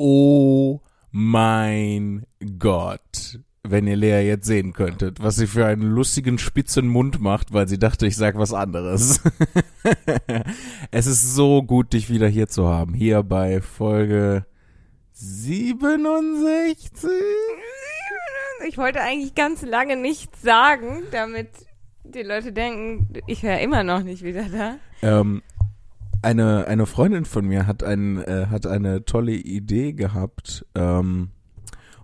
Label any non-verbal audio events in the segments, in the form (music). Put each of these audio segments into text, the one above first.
Oh mein Gott. Wenn ihr Lea jetzt sehen könntet, was sie für einen lustigen spitzen Mund macht, weil sie dachte, ich sag was anderes. (laughs) es ist so gut, dich wieder hier zu haben. Hier bei Folge 67. Ich wollte eigentlich ganz lange nichts sagen, damit die Leute denken, ich wäre immer noch nicht wieder da. Ähm, eine, eine Freundin von mir hat, ein, äh, hat eine tolle Idee gehabt. Ähm,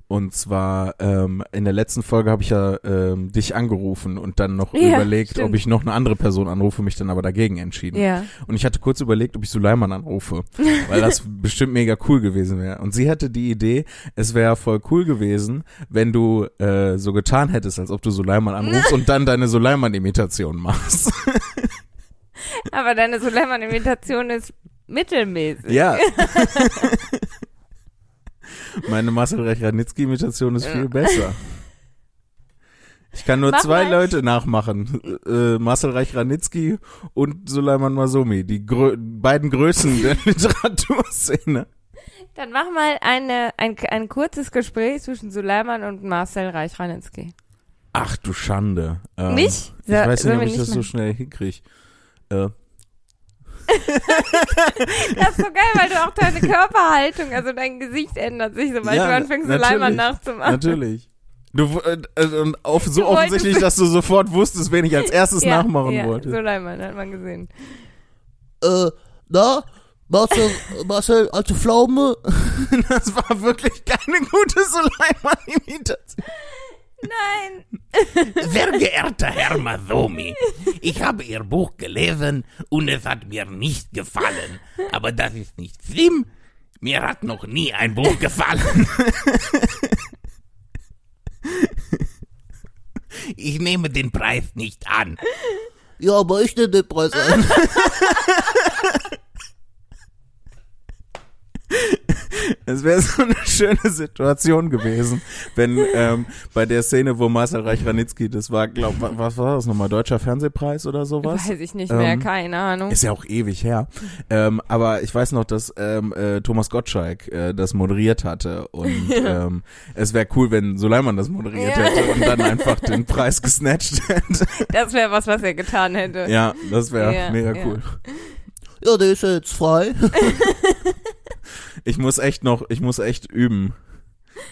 und zwar ähm, in der letzten Folge habe ich ja ähm, dich angerufen und dann noch Ja, überlegt, stimmt. ob ich noch eine andere Person anrufe, mich dann aber dagegen entschieden. Ja. Und ich hatte kurz überlegt, ob ich Suleiman anrufe, (laughs) weil das bestimmt mega cool gewesen wäre. Und sie hatte die Idee, es wäre voll cool gewesen, wenn du äh, so getan hättest, als ob du Suleiman anrufst und dann deine Suleiman-Imitation machst. (laughs) Aber deine Suleiman-Imitation ist mittelmäßig. Ja. (laughs) Meine Marcel Reich-Ranitzky-Imitation ist viel besser. Ich kann nur Mach zwei mal. Leute nachmachen. Äh, Marcel Reich-Ranitzky und Suleiman Masomi. Die grö beiden Größen (laughs) der Literaturszene. Dann mach mal eine, ein, ein kurzes Gespräch zwischen Suleiman und Marcel Reich-Ranitzky. Ach du Schande. Ähm, Nicht? Ich weiß nicht, ob ich das so machen? schnell hinkriege. Äh, (laughs) Das ist so geil, weil du auch deine Körperhaltung, also dein Gesicht ändert sich, sobald Ja, du anfängst, natürlich. Suleiman nachzumachen. natürlich. Du, äh, äh, und auf, so Du offensichtlich, dass du sofort wusstest, wen ich als (laughs) erstes ja, nachmachen ja, wollte. Suleiman, hat man gesehen. Äh, na? Marcel, (laughs) Marcel, alte Pflaume? Das war wirklich keine gute Suleiman-Imitation. Nein. Sehr geehrter Herr Masomi, ich habe Ihr Buch gelesen und es hat mir nicht gefallen. Aber das ist nicht schlimm. Mir hat noch nie ein Buch gefallen. Ich nehme den Preis nicht an. Ja, aber ich nehme den Preis ein. (laughs) Es wäre (laughs) so eine schöne Situation gewesen, wenn ähm, bei der Szene, wo Marcel Reich-Ranitzky, das war, glaub, wa- was war das nochmal, Deutscher Fernsehpreis oder sowas? Weiß ich nicht mehr, Ähm, keine Ahnung. Ist ja auch ewig her. Ähm, aber ich weiß noch, dass ähm, äh, Thomas Gottschalk äh, das moderiert hatte. Und (laughs) ähm, es wäre cool, wenn Suleiman das moderiert Ja. hätte und dann (laughs) einfach den Preis gesnatcht hätte. Das wäre was, was er getan hätte. Ja, das wäre Ja, mega ja. cool. Ja, der ist ja jetzt frei. Ich muss echt noch, ich muss echt üben.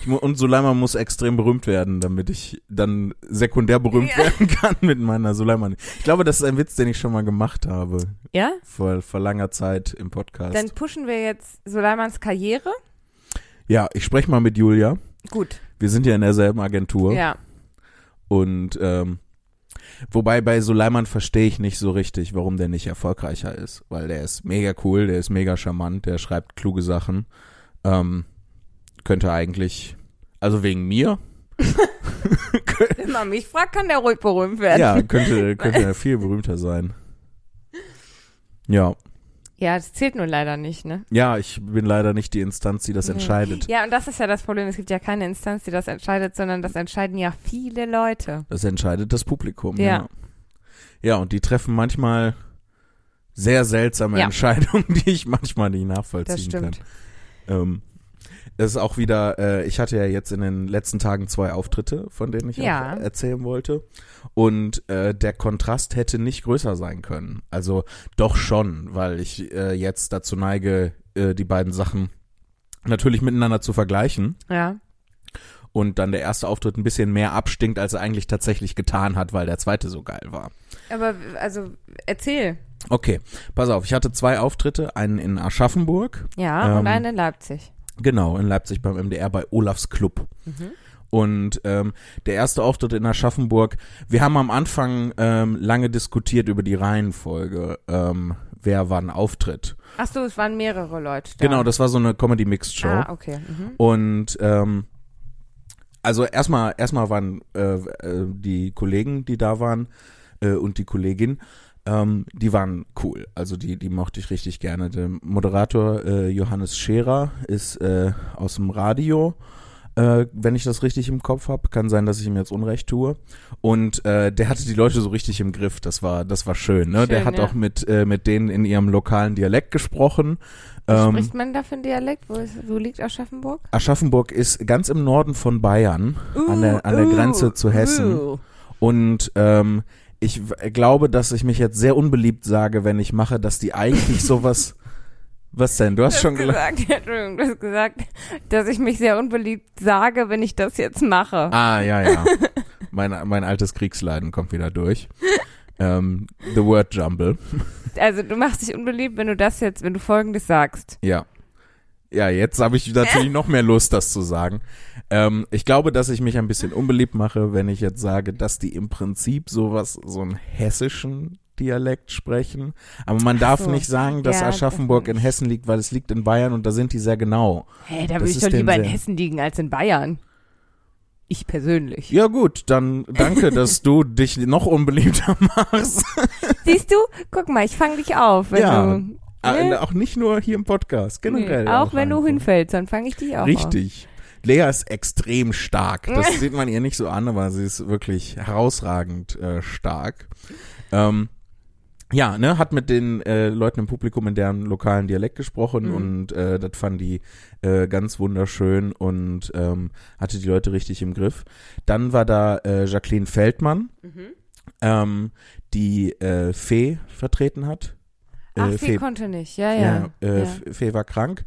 Mu und Suleiman muss extrem berühmt werden, damit ich dann sekundär berühmt Ja. werden kann mit meiner Suleiman. Ich glaube, das ist ein Witz, den ich schon mal gemacht habe. Ja? Vor, vor langer Zeit im Podcast. Dann pushen wir jetzt Suleimans Karriere. ja, ich spreche mal mit Julia. Gut. Wir sind ja in derselben Agentur. Ja. Und ähm, wobei bei Suleiman verstehe ich nicht so richtig, warum der nicht erfolgreicher ist. Weil der ist mega cool, der ist mega charmant, der schreibt kluge Sachen. Ähm, könnte eigentlich, also wegen mir, (laughs) Wenn man mich fragt, kann der ruhig berühmt werden. ja, könnte, könnte er viel berühmter sein. Ja. Ja, das zählt nur leider nicht, ne? Ja, ich bin leider nicht die Instanz, die das Nee. entscheidet. Ja, und das ist ja das Problem. Es gibt ja keine Instanz, die das entscheidet, sondern das entscheiden ja viele Leute. Das entscheidet das Publikum. Ja. Ja. Ja, und die treffen manchmal sehr seltsame Ja. Entscheidungen, (laughs) die ich manchmal nicht Das nachvollziehen kann. stimmt. Ähm, das ist auch wieder, äh, ich hatte ja jetzt in den letzten Tagen zwei Auftritte, von denen ich Ja. erzählen wollte. Und äh, der Kontrast hätte nicht größer sein können. Also doch schon, weil ich äh, jetzt dazu neige, äh, die beiden Sachen natürlich miteinander zu vergleichen. Ja. Und dann der erste Auftritt ein bisschen mehr abstinkt, als er eigentlich tatsächlich getan hat, weil der zweite so geil war. Aber, also, erzähl. Okay, pass auf, ich hatte zwei Auftritte, einen in Aschaffenburg, Ja, Ähm, und einen in Leipzig. Genau, in Leipzig beim MDR bei Olafs Club. Mhm. Und ähm, der erste Auftritt in Aschaffenburg, wir haben am Anfang ähm, lange diskutiert über die Reihenfolge, ähm, wer wann auftritt. Ach so, es waren mehrere Leute da. Genau, das war so eine Comedy-Mixed-Show. Ah, okay. Mhm. Und ähm, also erstmal erstmal waren äh, äh, die Kollegen, die da waren äh, und die Kollegin, ähm, die waren cool. Also die die mochte ich richtig gerne. Der Moderator äh, Johannes Scherer ist äh, aus dem Radio. äh, wenn ich das richtig im Kopf habe. Kann sein, dass ich ihm jetzt Unrecht tue. Und äh, der hatte die Leute so richtig im Griff. Das war, das war schön. Ne? der Schön, hat ja. auch mit, äh, mit denen in ihrem lokalen Dialekt gesprochen. Ähm, Spricht man da für einen Dialekt? Wo, ist, wo liegt Aschaffenburg? Aschaffenburg ist ganz im Norden von Bayern, an der, an der Grenze zu Hessen. uh. Und ähm, ich glaube, dass ich mich jetzt sehr unbeliebt sage, wenn ich mache, dass die eigentlich sowas. (laughs) Was denn? Du hast schon gesagt, (laughs) Entschuldigung, du hast gesagt, dass ich mich sehr unbeliebt sage, wenn ich das jetzt mache. Ah, ja, ja. (laughs) mein, mein altes Kriegsleiden kommt wieder durch. Ähm, the word jumble. Also du machst dich unbeliebt, wenn du das jetzt, wenn du folgendes sagst. Ja. Ja, jetzt habe ich natürlich noch mehr Lust, das zu sagen. Ähm, ich glaube, dass ich mich ein bisschen unbeliebt mache, wenn ich jetzt sage, dass die im Prinzip sowas, so einen hessischen Dialekt sprechen. Aber man darf so. nicht sagen, dass Ja, Aschaffenburg das in Hessen liegt, weil es liegt in Bayern und da sind die sehr genau. Hey, da würde ich doch lieber in Hessen liegen als in Bayern. Ich persönlich. Ja gut, dann danke, dass du dich noch unbeliebter (laughs) machst. Siehst du? Guck mal, ich fange dich auf, Ja. du. Ah, Ne? Auch nicht nur hier im Podcast, generell. Nee, auch wenn du hinfällst, dann fange ich dich auch auf. Richtig. Lea ist extrem stark. Das (laughs) sieht man ihr nicht so an, aber sie ist wirklich herausragend äh, stark. Ähm, ja, ne, hat mit den äh, Leuten im Publikum in deren lokalen Dialekt gesprochen Mhm. und äh, das fanden die äh, ganz wunderschön und ähm, hatte die Leute richtig im Griff. Dann war da äh, Jacqueline Feldmann, Mhm. ähm, die äh, Fee vertreten hat. Ach, Äh, sie konnte nicht. Ja, ja. ja, äh, ja. Fee war krank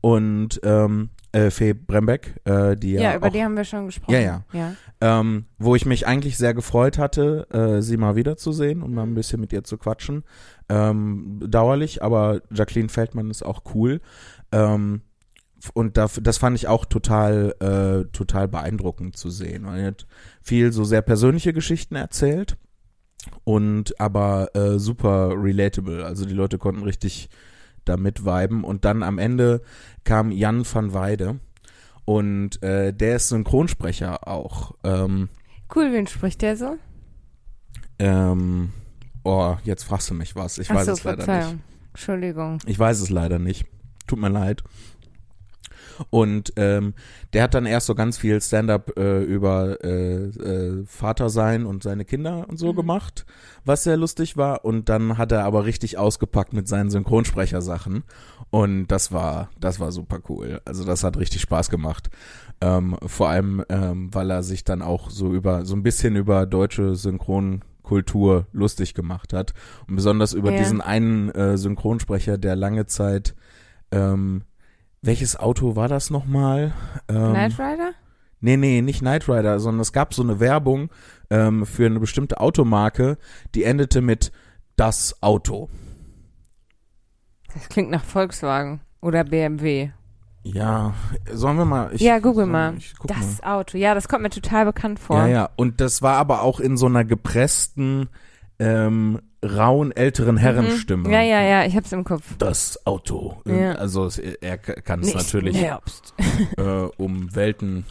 und ähm, äh, Fee Brembeck, äh, die ja, Ja, über auch, die haben wir schon gesprochen. Ja, ja. ja. ähm, wo ich mich eigentlich sehr gefreut hatte, äh, sie mal wiederzusehen und mal ein bisschen mit ihr zu quatschen. Ähm, dauerlich, aber Jacqueline Feldmann ist auch cool. Ähm, und da, das fand ich auch total, äh, total beeindruckend zu sehen. Weil er hat viel so sehr persönliche Geschichten erzählt und aber äh, super relatable. Also die Leute konnten richtig damit viben. Und dann am Ende kam Jan van Weide und äh, der ist Synchronsprecher auch. Ähm, Cool, wen spricht der so? ähm, oh, jetzt fragst du mich was. Ich Ach weiß so, es leider Verzeihung. nicht. Entschuldigung. Ich weiß es leider nicht. Tut mir leid. Und ähm, der hat dann erst so ganz viel Stand-up äh, über äh, äh, Vater sein und seine Kinder und so Mhm. gemacht, was sehr lustig war. Und dann hat er aber richtig ausgepackt mit seinen Synchronsprechersachen. Und das war, das war super cool. Also das hat richtig Spaß gemacht. Ähm, vor allem, ähm, weil er sich dann auch so über, so ein bisschen über deutsche Synchronkultur lustig gemacht hat. Und besonders über Ja. diesen einen äh, Synchronsprecher, der lange Zeit, ähm, welches Auto war das nochmal? Ähm, Knight Rider? Nee, nee, nicht Knight Rider, sondern es gab so eine Werbung ähm, für eine bestimmte Automarke, die endete mit das Auto. Das klingt nach Volkswagen oder BMW. Ja, sollen wir mal. Ich, ja, google mal. Das mal. Auto. Ja, das kommt mir total bekannt vor. Ja, ja. Und das war aber auch in so einer gepressten, ähm, rauen älteren Herrenstimme. Mhm. Ja, ja, ja, ich hab's im Kopf. Das Auto. Ja. Also es, er kann es natürlich Herbst. (laughs) äh, um Welten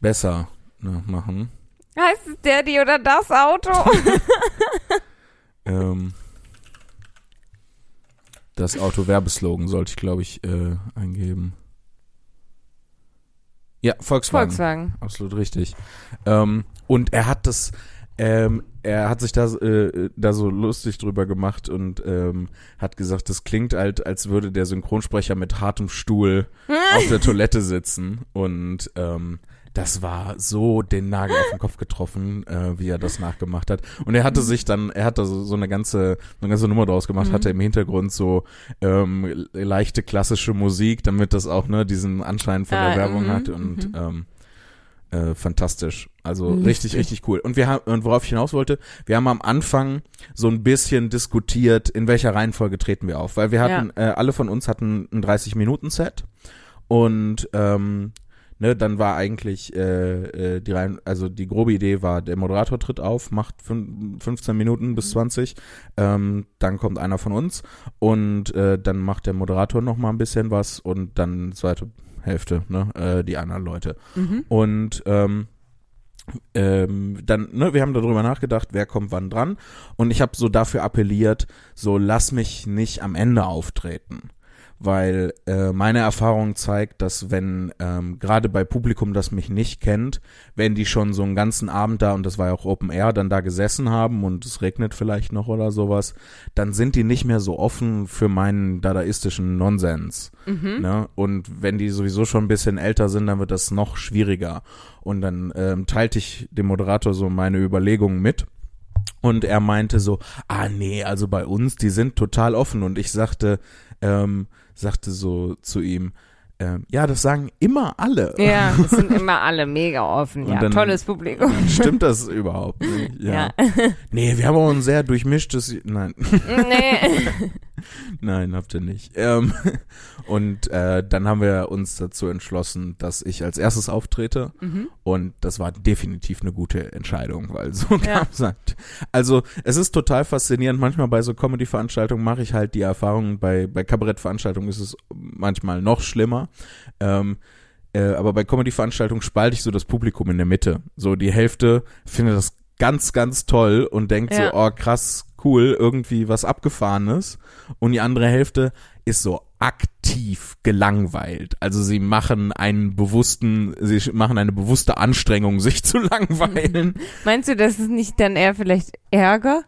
besser ne, machen. Heißt es der, die oder das Auto? (laughs) Ähm, das Auto-Werbeslogan sollte ich, glaube ich, äh, eingeben. Ja, Volkswagen. Volkswagen. Absolut richtig. Ähm, und er hat das, ähm, er hat sich da, äh, da so lustig drüber gemacht und ähm, hat gesagt, das klingt halt, als würde der Synchronsprecher mit hartem Stuhl auf der Toilette sitzen. Und ähm, das war so den Nagel auf den Kopf getroffen, äh, wie er das nachgemacht hat. Und er hatte sich dann, er hat da so, so eine ganze, eine ganze Nummer draus gemacht, Mhm. hatte im Hintergrund so ähm, leichte klassische Musik, damit das auch ne diesen Anschein von Ah, der Werbung mhm, hat und mhm. ähm, äh, fantastisch. Also Lustig. richtig, richtig cool. Und wir haben, und worauf ich hinaus wollte, wir haben am Anfang so ein bisschen diskutiert, in welcher Reihenfolge treten wir auf, weil wir hatten, äh, alle von uns hatten ein 30-Minuten-Set und ähm, ne, dann war eigentlich äh, äh, die Reihen, also die grobe Idee war, der Moderator tritt auf, macht fün 15 Minuten bis 20, ähm, dann kommt einer von uns und äh, dann macht der Moderator noch mal ein bisschen was und dann zweite Hälfte, ne, äh, die anderen Leute. Mhm. Und ähm, ähm, dann, ne, wir haben darüber nachgedacht, wer kommt wann dran. Und ich habe so dafür appelliert, so lass mich nicht am Ende auftreten. Weil äh, meine Erfahrung zeigt, dass wenn ähm, gerade bei Publikum, das mich nicht kennt, wenn die schon so einen ganzen Abend da und das war ja auch Open Air, dann da gesessen haben und es regnet vielleicht noch oder sowas, dann sind die nicht mehr so offen für meinen dadaistischen Nonsens. Ne? Und wenn die sowieso schon ein bisschen älter sind, dann wird das noch schwieriger. Und dann ähm, teilte ich dem Moderator so meine Überlegungen mit. Und er meinte so, ah nee, also bei uns, die sind total offen. Und ich sagte, ähm, sagte so zu ihm, ähm, ja, das sagen immer alle. Ja, (laughs) es sind immer alle mega offen. Und Ja, dann- tolles Publikum. (laughs) Stimmt das überhaupt nicht? Ja. Ja. Nee, wir haben auch ein sehr durchmischtes, nein, nee. (laughs) nein, habt ihr nicht. Ähm, und äh, dann haben wir uns dazu entschlossen, dass ich als erstes auftrete. Mhm. Und das war definitiv eine gute Entscheidung, weil so Ja. halt. Also es ist total faszinierend. Manchmal bei so Comedy-Veranstaltungen mache ich halt die Erfahrung, bei, bei Kabarett-Veranstaltungen ist es manchmal noch schlimmer. Ähm, äh, aber bei Comedy-Veranstaltungen spalte ich so das Publikum in der Mitte. So die Hälfte findet das ganz, ganz toll und denkt Ja. so, oh krass, cool, irgendwie was Abgefahrenes. Und die andere Hälfte ist so aktiv gelangweilt. Also sie machen einen bewussten, sie machen eine bewusste Anstrengung, (laughs) sich zu langweilen. Meinst du, das ist nicht dann eher vielleicht Ärger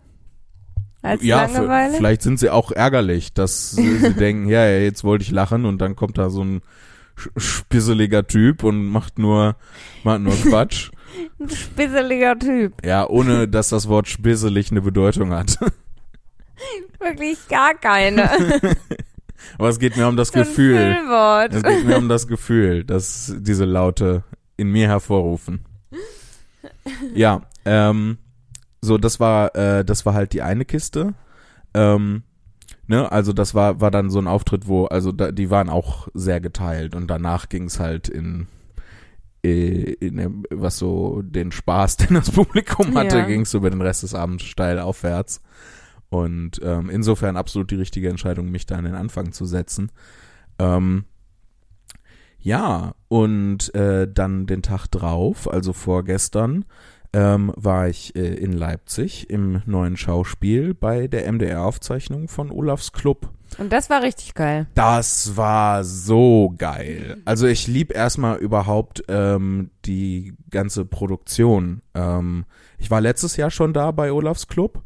als ja, Langeweile? vielleicht sind sie auch ärgerlich, dass sie, sie (laughs) denken, ja, ja, jetzt wollte ich lachen und dann kommt da so ein spisseliger Typ und macht nur, macht nur (laughs) Quatsch. Ein spisseliger Typ. Ja, ohne dass das Wort spisselig eine Bedeutung hat. (laughs) Wirklich gar keine. Aber es geht mir um das so Gefühl. Es geht mir um das Gefühl, dass diese Laute in mir hervorrufen. Ja, ähm, so das war, äh, das war halt die eine Kiste. Ähm, ne, also das war war dann so ein Auftritt, wo also da, die waren auch sehr geteilt und danach ging es halt in äh, in dem- was so den Spaß, (laughs) den das Publikum hatte, Ja. ging es über den Rest des Abends steil aufwärts. Und ähm, insofern absolut die richtige Entscheidung, mich da an den Anfang zu setzen. Ähm, ja, und äh, dann den Tag drauf, also vorgestern, ähm, war ich äh, in Leipzig im neuen Schauspiel bei der MDR-Aufzeichnung von Olafs Club. Und das war richtig geil. Das war so geil. Also ich lieb erstmal überhaupt ähm, die ganze Produktion. Ähm, ich war letztes Jahr schon da bei Olafs Club.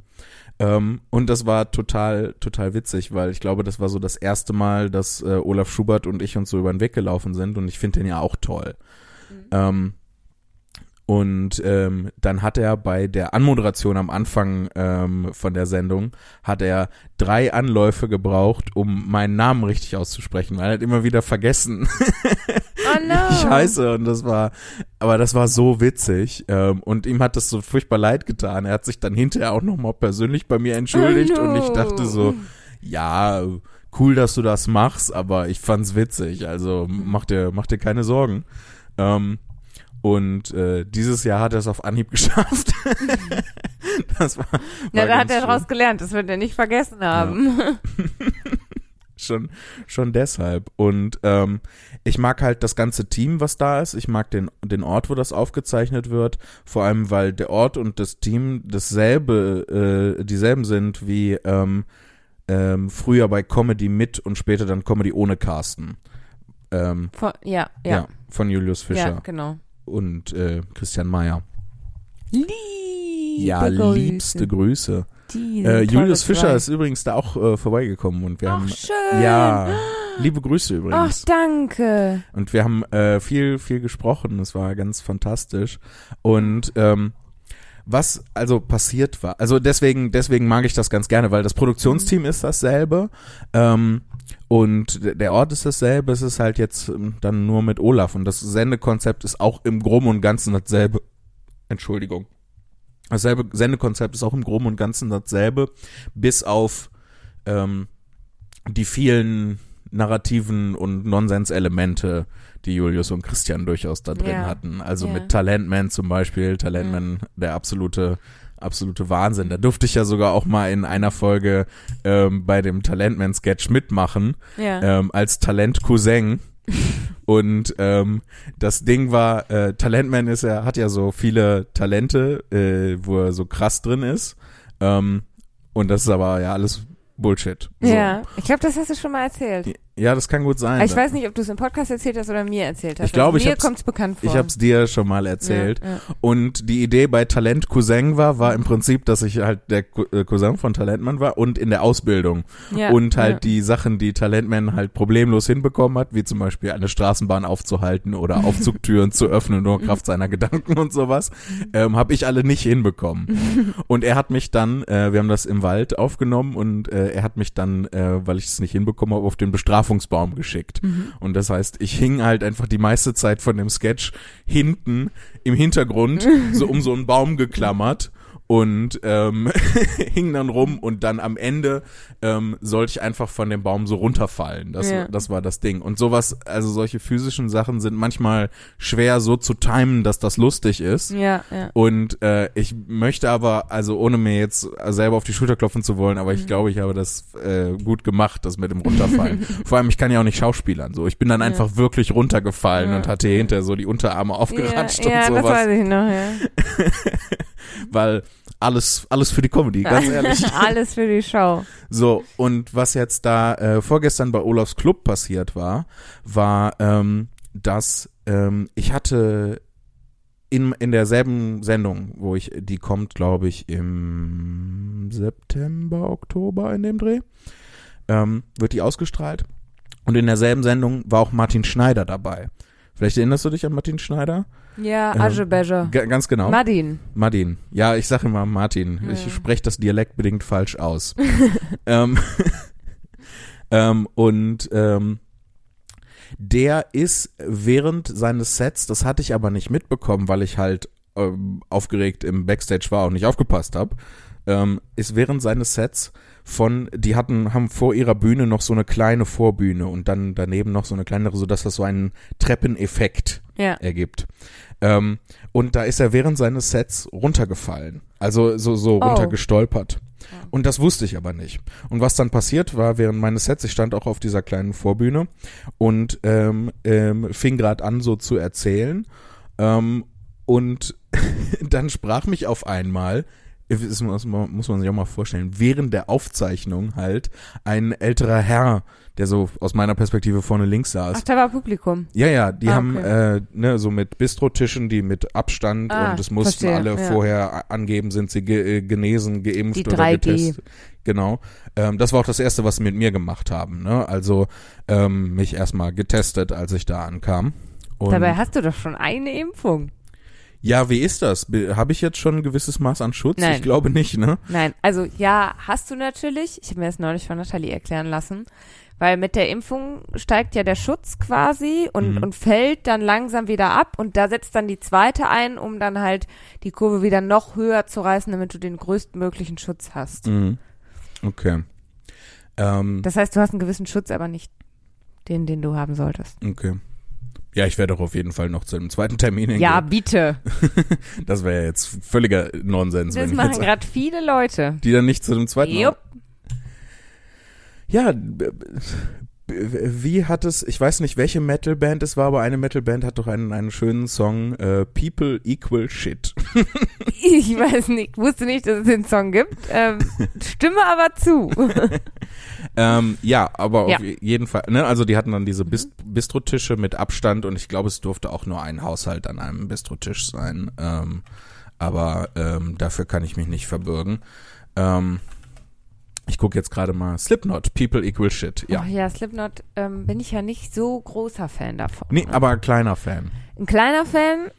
Ähm, und das war total, total witzig, weil ich glaube, das war so das erste Mal, dass äh, Olaf Schubert und ich uns so über den Weg gelaufen sind und ich finde den ja auch toll. Ähm, und ähm, dann hat er bei der Anmoderation am Anfang ähm, von der Sendung, hat er drei Anläufe gebraucht, um meinen Namen richtig auszusprechen, weil er hat immer wieder vergessen, (laughs) Oh no. wie ich heiße. Und das war, aber das war so witzig. Ähm, und ihm hat das so furchtbar leid getan. Er hat sich dann hinterher auch nochmal persönlich bei mir entschuldigt Oh no. und ich dachte so, ja, cool, dass du das machst, aber ich fand's witzig. Also mach dir, mach dir keine Sorgen. Ähm, und äh, dieses Jahr hat er es auf Anhieb (laughs) geschafft. das war, war Na, da hat er schön. daraus gelernt. Das wird er nicht vergessen haben. (laughs) schon, schon deshalb. Und ähm, ich mag halt das ganze Team, was da ist. Ich mag den, den Ort, wo das aufgezeichnet wird. Vor allem, weil der Ort und das Team dasselbe, äh, dieselben sind wie ähm, ähm, früher bei Comedy mit und später dann Comedy ohne Carsten. Ähm, Von, ja, ja. ja. von Julius Fischer Ja, genau. Und äh, Christian Mayer. Liebe Ja, Grüße. liebste Grüße. Äh, Julius Fischer zwei. ist übrigens da auch äh, vorbeigekommen und wir Ach, haben schön. ja liebe Grüße Ach, übrigens. danke. Und wir haben äh, viel, viel gesprochen. Es war ganz fantastisch. Und ähm, was also passiert war, also deswegen, deswegen mag ich das ganz gerne, weil das Produktionsteam ist dasselbe ähm, und der Ort ist dasselbe. Es ist halt jetzt ähm, dann nur mit Olaf und das Sendekonzept ist auch im Groben und Ganzen dasselbe. Entschuldigung. Dasselbe Sendekonzept ist auch im Groben und Ganzen dasselbe, bis auf ähm, die vielen narrativen und Nonsenselemente, die Julius und Christian durchaus da drin Ja. hatten. Also Ja. mit Talentman zum Beispiel, Talentman, der absolute absolute Wahnsinn. Da durfte ich ja sogar auch mal in einer Folge ähm, bei dem Talentman-Sketch mitmachen, Ja. ähm, als Talent-Cousin. (laughs) Und ähm, das Ding war, äh, Talentman ist ja, hat ja so viele Talente, äh, wo er so krass drin ist. Ähm, und das ist aber ja alles Bullshit. So. Ja, ich glaube, das hast du schon mal erzählt. Ja, das kann gut sein. Ich weiß nicht, ob du es im Podcast erzählt hast oder mir erzählt hast. Ich glaube, also ich mir kommt es bekannt vor. Ich habe es dir schon mal erzählt. Ja, ja. Und die Idee bei Talent Cousin war, war im Prinzip, dass ich halt der äh, Cousin von Talentmann war und in der Ausbildung. Ja, und halt die Sachen, die Talentman halt problemlos hinbekommen hat, wie zum Beispiel eine Straßenbahn aufzuhalten oder Aufzugtüren zu öffnen, nur Kraft seiner Gedanken und sowas, ähm, habe ich alle nicht hinbekommen. (laughs) und er hat mich dann, äh, wir haben das im Wald aufgenommen und äh, er hat mich dann, äh, weil ich es nicht hinbekommen habe, auf den Bestrafungsbaum geschickt. Und das heißt, ich hing halt einfach die meiste Zeit von dem Sketch hinten im Hintergrund, (laughs) so um so einen Baum geklammert und ähm, (laughs) hing dann rum und dann am Ende ähm, sollte ich einfach von dem Baum so runterfallen. Das, Ja. das war das Ding. Und sowas, also solche physischen Sachen sind manchmal schwer so zu timen, dass das lustig ist. Ja, ja. Und äh, ich möchte aber, also ohne mir jetzt selber auf die Schulter klopfen zu wollen, aber ich glaube, ich habe das äh, gut gemacht, das mit dem Runterfallen. (laughs) Vor allem, ich kann ja auch nicht schauspielern. So, ich bin dann einfach wirklich runtergefallen Ja. und hatte hinter so die Unterarme aufgeratscht ja, ja, und das sowas, weiß ich noch, ja. (laughs) weil alles, alles für die Comedy, ganz (laughs) ehrlich. Alles für die Show. So, und was jetzt da äh, vorgestern bei Olafs Club passiert war, war, ähm, dass ähm, ich hatte in, in derselben Sendung, wo ich, die kommt, glaube ich, im September, Oktober in dem Dreh, ähm, wird die ausgestrahlt. Und in derselben Sendung war auch Martin Schneider dabei. Vielleicht erinnerst du dich an Martin Schneider? Ja, Ähm, ganz genau. Madin. Martin. Ja, ich sage immer Martin. Ja. Ich spreche das dialektbedingt falsch aus. (laughs) ähm, (laughs) ähm, und ähm, der ist während seines Sets, das hatte ich aber nicht mitbekommen, weil ich halt ähm, aufgeregt im Backstage war und nicht aufgepasst habe, ähm, ist während seines Sets von, die hatten, haben vor ihrer Bühne noch so eine kleine Vorbühne und dann daneben noch so eine kleinere, sodass das so einen Treppeneffekt Ja. ergibt. Ähm, und da ist er während seines Sets runtergefallen. Also so, so Oh. runtergestolpert. Und das wusste ich aber nicht. Und was dann passiert war während meines Sets, ich stand auch auf dieser kleinen Vorbühne und ähm, ähm, fing gerade an so zu erzählen. Ähm, und (laughs) dann sprach mich auf einmal, das muss man muss man sich auch mal vorstellen, während der Aufzeichnung halt ein älterer Herr, der so aus meiner Perspektive vorne links saß, Ach, da war Publikum. ja, ja, die Ah, haben okay. äh, ne, so mit Bistrotischen, die mit Abstand Ah, und es mussten verstehe, alle ja. vorher angeben, sind sie ge äh, genesen, geimpft Die oder 3G. getestet. Genau. Ähm, das war auch das erste, was sie mit mir gemacht haben. Ne? Also ähm, mich erstmal getestet, als ich da ankam. Und Dabei hast du doch schon eine Impfung. Ja, wie ist das? Habe ich jetzt schon ein gewisses Maß an Schutz? Nein. Ich glaube nicht, ne? Nein, also ja, hast du natürlich. Ich habe mir das neulich von Nathalie erklären lassen. Weil mit der Impfung steigt ja der Schutz quasi und, Mhm. und fällt dann langsam wieder ab und da setzt dann die zweite ein, um dann halt die Kurve wieder noch höher zu reißen, damit du den größtmöglichen Schutz hast. Mhm. Okay. Ähm, Das heißt, du hast einen gewissen Schutz, aber nicht den, den du haben solltest. okay. Ja, ich werde doch auf jeden Fall noch zu einem zweiten Termin hingehen. Ja, bitte. (laughs) Das wäre ja jetzt völliger Nonsens, Das machen gerade viele Leute. die dann nicht zu dem zweiten. Jupp. Ja, wie hat es, ich weiß nicht, welche Metalband es war, aber eine Metalband hat doch einen, einen schönen Song, äh, People Equal Shit. (laughs) Ich weiß nicht, wusste nicht, dass es den Song gibt. Ähm, (laughs) stimme aber zu. (laughs) ähm, ja, aber Ja. auf jeden Fall, ne, also die hatten dann diese Bist Bistrotische mit Abstand und ich glaube, es durfte auch nur ein Haushalt an einem Bistrotisch sein. Ähm, aber ähm, dafür kann ich mich nicht verbürgen. Ähm, ich gucke jetzt gerade mal Slipknot, People Equal Shit. Ja. Ach ja, Slipknot ähm, bin ich ja nicht so großer Fan davon. Nee, ne? aber ein kleiner Fan. Ein kleiner Fan,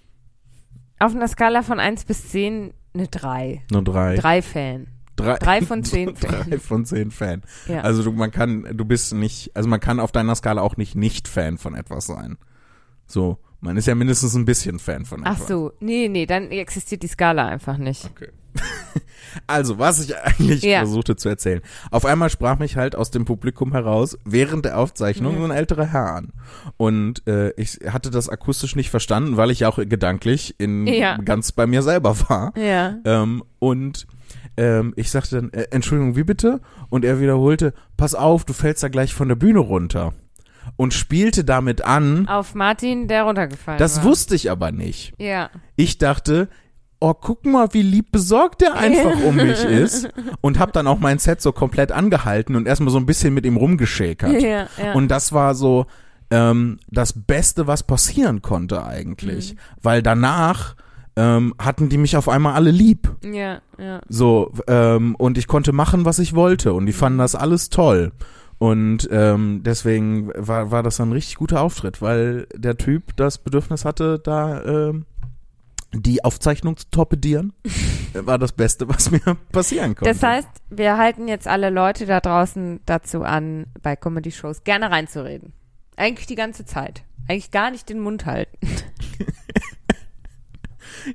auf einer Skala von 1 bis 10 eine 3. Nur drei. Drei Fan. Drei, Drei (laughs) von zehn Drei Fan. von zehn Fan. Ja. Also du, man kann, du bist nicht, also man kann auf deiner Skala auch nicht nicht Fan von etwas sein. So, man ist ja mindestens ein bisschen Fan von Ach etwas. so, nee, nee, dann existiert die Skala einfach nicht. Okay. (laughs) Also, was ich eigentlich Ja. versuchte zu erzählen. Auf einmal sprach mich halt aus dem Publikum heraus während der Aufzeichnung Mhm. so ein älterer Herr an. Und äh, ich hatte das akustisch nicht verstanden, weil ich auch gedanklich in Ja. ganz bei mir selber war. Ja. Ähm, und ähm, ich sagte dann, äh, Entschuldigung, wie bitte? Und er wiederholte, pass auf, du fällst da gleich von der Bühne runter. Und spielte damit an, Auf Martin, der runtergefallen das war. wusste ich aber nicht. Ja. Ich dachte, oh, guck mal, wie lieb besorgt der (laughs) einfach um mich ist. Und hab dann auch mein Set so komplett angehalten und erstmal so ein bisschen mit ihm rumgeschäkert. Ja, ja. Und das war so ähm, das Beste, was passieren konnte eigentlich. Mhm. Weil danach ähm, hatten die mich auf einmal alle lieb. ja, ja. So, ähm, und ich konnte machen, was ich wollte. Und die fanden das alles toll. Und ähm, deswegen war, war das ein richtig guter Auftritt, weil der Typ das Bedürfnis hatte, da ähm, die Aufzeichnung zu torpedieren. (laughs) war das Beste, was mir passieren konnte. Das heißt, wir halten jetzt alle Leute da draußen dazu an, bei Comedy-Shows gerne reinzureden. Eigentlich die ganze Zeit. Eigentlich gar nicht den Mund halten. (laughs)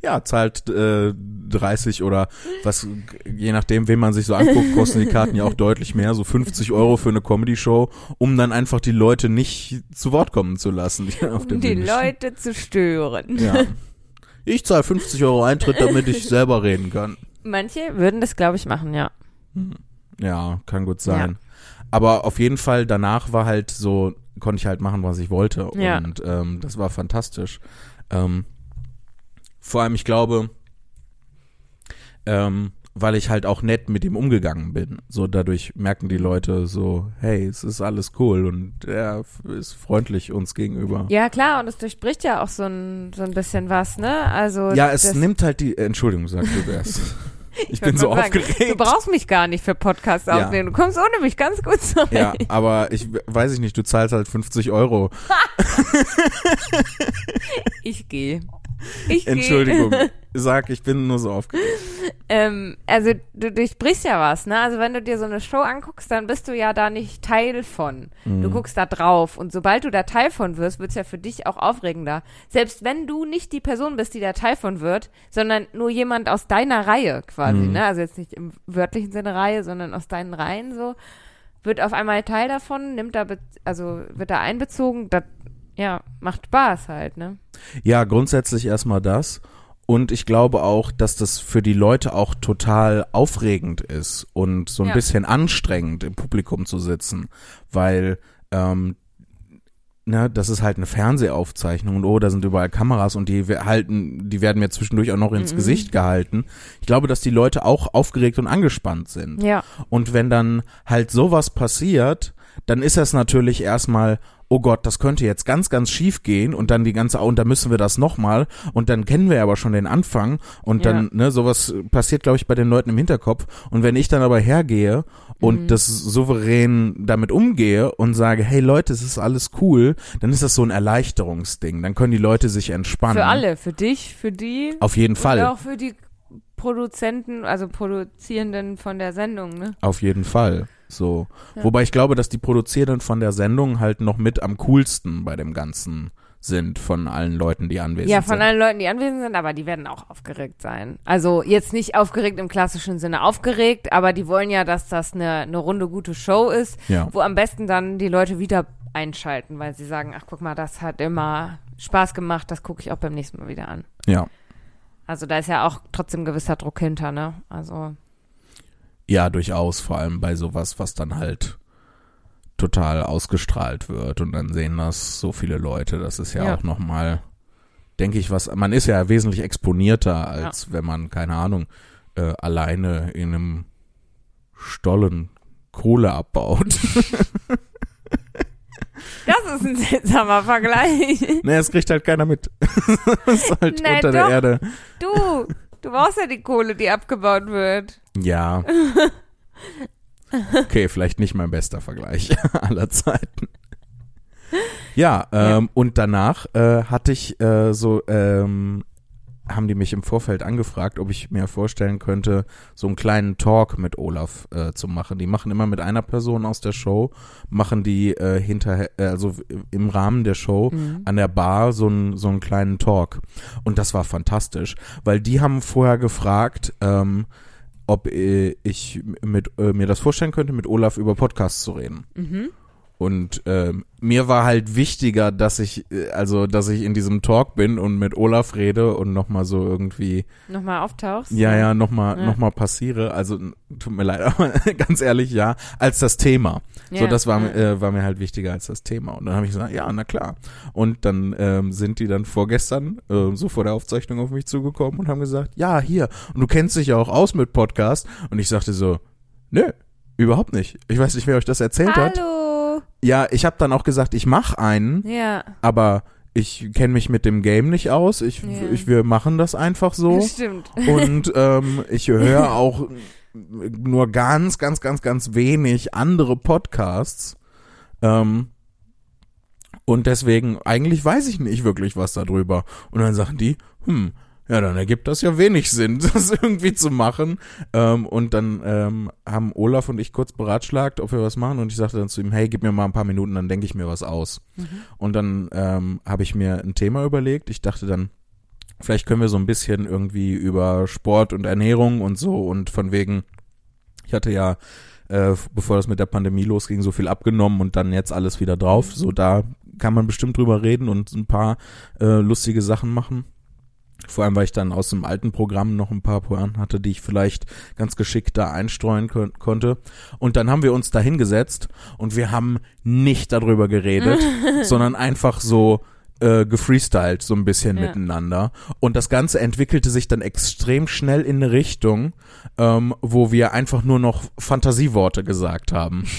Ja, zahlt äh, 30 oder was, je nachdem, wen man sich so anguckt, kosten die Karten ja auch deutlich mehr, so 50 Euro für eine Comedy-Show, um dann einfach die Leute nicht zu Wort kommen zu lassen. Die, Um die. Leute zu stören. Ja. (laughs) Ich zahle 50 Euro Eintritt, damit ich (laughs) selber reden kann. Manche würden das, glaube ich, machen, ja. Ja, kann gut sein. Aber auf jeden Fall danach war halt so, konnte ich halt machen, was ich wollte. Ja. Und ähm, das war fantastisch. Ähm, vor allem, ich glaube, ähm, weil ich halt auch nett mit ihm umgegangen bin. So dadurch merken die Leute so, hey, es ist alles cool und er ist freundlich uns gegenüber. Ja, klar, und es durchbricht ja auch so ein, so ein bisschen was, ne? Also. Ja, es nimmt halt die, äh, Entschuldigung, sag du erst. (laughs) Ich, bin wollte so sagen, aufgeregt. Du brauchst mich gar nicht für Podcasts Ja. aufnehmen. Du kommst ohne mich ganz gut zurecht. Ja, aber ich weiß ich nicht, du zahlst halt 50 Euro. (laughs) Ich gehe. Ich. Entschuldigung. (laughs) Sag, ich bin nur so aufgeregt. Ähm, also du durchbrichst ja was, ne? Also wenn du dir so eine Show anguckst, dann bist du ja da nicht Teil von. Du Mhm. guckst da drauf und sobald du da Teil von wirst, wird's ja für dich auch aufregender. Selbst wenn du nicht die Person bist, die da Teil von wird, sondern nur jemand aus deiner Reihe quasi, Mhm. ne? Also jetzt nicht im wörtlichen Sinne Reihe, sondern aus deinen Reihen so, wird auf einmal Teil davon, nimmt da, also wird da einbezogen, das, ja, macht Spaß halt, ne? Ja, grundsätzlich erstmal das. Und ich glaube auch, dass das für die Leute auch total aufregend ist und so ein Ja. bisschen anstrengend im Publikum zu sitzen, weil ähm, ne, das ist halt eine Fernsehaufzeichnung und oh, da sind überall Kameras und die halten, die werden mir zwischendurch auch noch ins Mhm. Gesicht gehalten. Ich glaube, dass die Leute auch aufgeregt und angespannt sind. Ja. Und wenn dann halt sowas passiert, dann ist das natürlich erstmal, oh Gott, das könnte jetzt ganz, ganz schief gehen und dann die ganze, und dann müssen wir das nochmal und dann kennen wir aber schon den Anfang und dann, ne, sowas passiert, glaube ich, bei den Leuten im Hinterkopf. Und wenn ich dann aber hergehe und Mhm. das souverän damit umgehe und sage, hey Leute, es ist alles cool, dann ist das so ein Erleichterungsding. Dann können die Leute sich entspannen. Für alle, für dich, für die. Auf jeden Und Fall. auch für die Produzenten, also Produzierenden von der Sendung, ne? Auf jeden Fall. So. Ja. Wobei ich glaube, dass die Produzierenden von der Sendung halt noch mit am coolsten bei dem Ganzen sind von allen Leuten, die anwesend Ja, sind. von allen Leuten, die anwesend sind, aber die werden auch aufgeregt sein. Also jetzt nicht aufgeregt im klassischen Sinne aufgeregt, aber die wollen ja, dass das eine, eine runde gute Show ist, Ja. wo am besten dann die Leute wieder einschalten, weil sie sagen, ach guck mal, das hat immer Spaß gemacht, das gucke ich auch beim nächsten Mal wieder an. Ja. Also da ist ja auch trotzdem gewisser Druck hinter, ne? Also Ja, durchaus, vor allem bei sowas, was dann halt total ausgestrahlt wird und dann sehen das so viele Leute. Das ist ja, Ja. auch nochmal, denke ich, was, man ist ja wesentlich exponierter, als wenn man, keine Ahnung, äh, alleine in einem Stollen Kohle abbaut. (laughs) das ist ein seltsamer Vergleich. (laughs) ne, es kriegt halt keiner mit. (laughs) das ist halt Nein, unter doch. der Erde. Du, du brauchst ja die Kohle, die abgebaut wird. Ja. (laughs) Okay, vielleicht nicht mein bester Vergleich (laughs) aller Zeiten. Ja, ähm, und danach äh, hatte ich äh, so, ähm, haben die mich im Vorfeld angefragt, ob ich mir vorstellen könnte, so einen kleinen Talk mit Olaf äh, zu machen. Die machen immer mit einer Person aus der Show, machen die äh, hinterher, äh, also im Rahmen der Show Mhm. an der Bar so einen so einen kleinen Talk. Und das war fantastisch, weil die haben vorher gefragt, ähm, ob äh, ich mit, äh, mir das vorstellen könnte, mit Olaf über Podcasts zu reden. Mhm. Und ähm, mir war halt wichtiger, dass ich, äh, also dass ich in diesem Talk bin und mit Olaf rede und nochmal so irgendwie, Nochmal auftauchst. ja, ja, nochmal Ja. noch mal passiere. Also tut mir leid, (laughs) aber ganz ehrlich, ja, als das Thema. So, Ja, das war, ja. äh, war mir halt wichtiger als das Thema. Und dann habe ich gesagt, ja, na klar. Und dann ähm, sind die dann vorgestern, äh, so vor der Aufzeichnung auf mich zugekommen und haben gesagt, ja, hier, und du kennst dich ja auch aus mit Podcast. Und ich sagte so, nö, überhaupt nicht. Ich weiß nicht, wer euch das erzählt hat. Ja, ich habe dann auch gesagt, ich mache einen, Ja, aber ich kenne mich mit dem Game nicht aus. Ich, Ja. ich wir machen das einfach so. stimmt. Und (laughs) ähm, ich höre auch nur ganz, ganz, ganz, ganz wenig andere Podcasts. Ähm, und deswegen, eigentlich weiß ich nicht wirklich was darüber. Und dann sagen die, hm, ja, dann ergibt das ja wenig Sinn, (laughs) das irgendwie zu machen. Ähm, und dann ähm, haben Olaf und ich kurz beratschlagt, ob wir was machen. Und ich sagte dann zu ihm, hey, gib mir mal ein paar Minuten, dann denke ich mir was aus. Und dann ähm, habe ich mir ein Thema überlegt. Ich dachte dann, vielleicht können wir so ein bisschen irgendwie über Sport und Ernährung und so und von wegen, ich hatte ja, äh, bevor das mit der Pandemie losging, so viel abgenommen und dann jetzt alles wieder drauf. So, da kann man bestimmt drüber reden und ein paar äh, lustige Sachen machen. Vor allem, weil ich dann aus dem alten Programm noch ein paar Pointen hatte, die ich vielleicht ganz geschickt da einstreuen kon konnte. Und dann haben wir uns da hingesetzt und wir haben nicht darüber geredet, (laughs) sondern einfach so äh, gefreestylt so ein bisschen Ja. miteinander. Und das Ganze entwickelte sich dann extrem schnell in eine Richtung, ähm, wo wir einfach nur noch Fantasieworte gesagt haben. (laughs)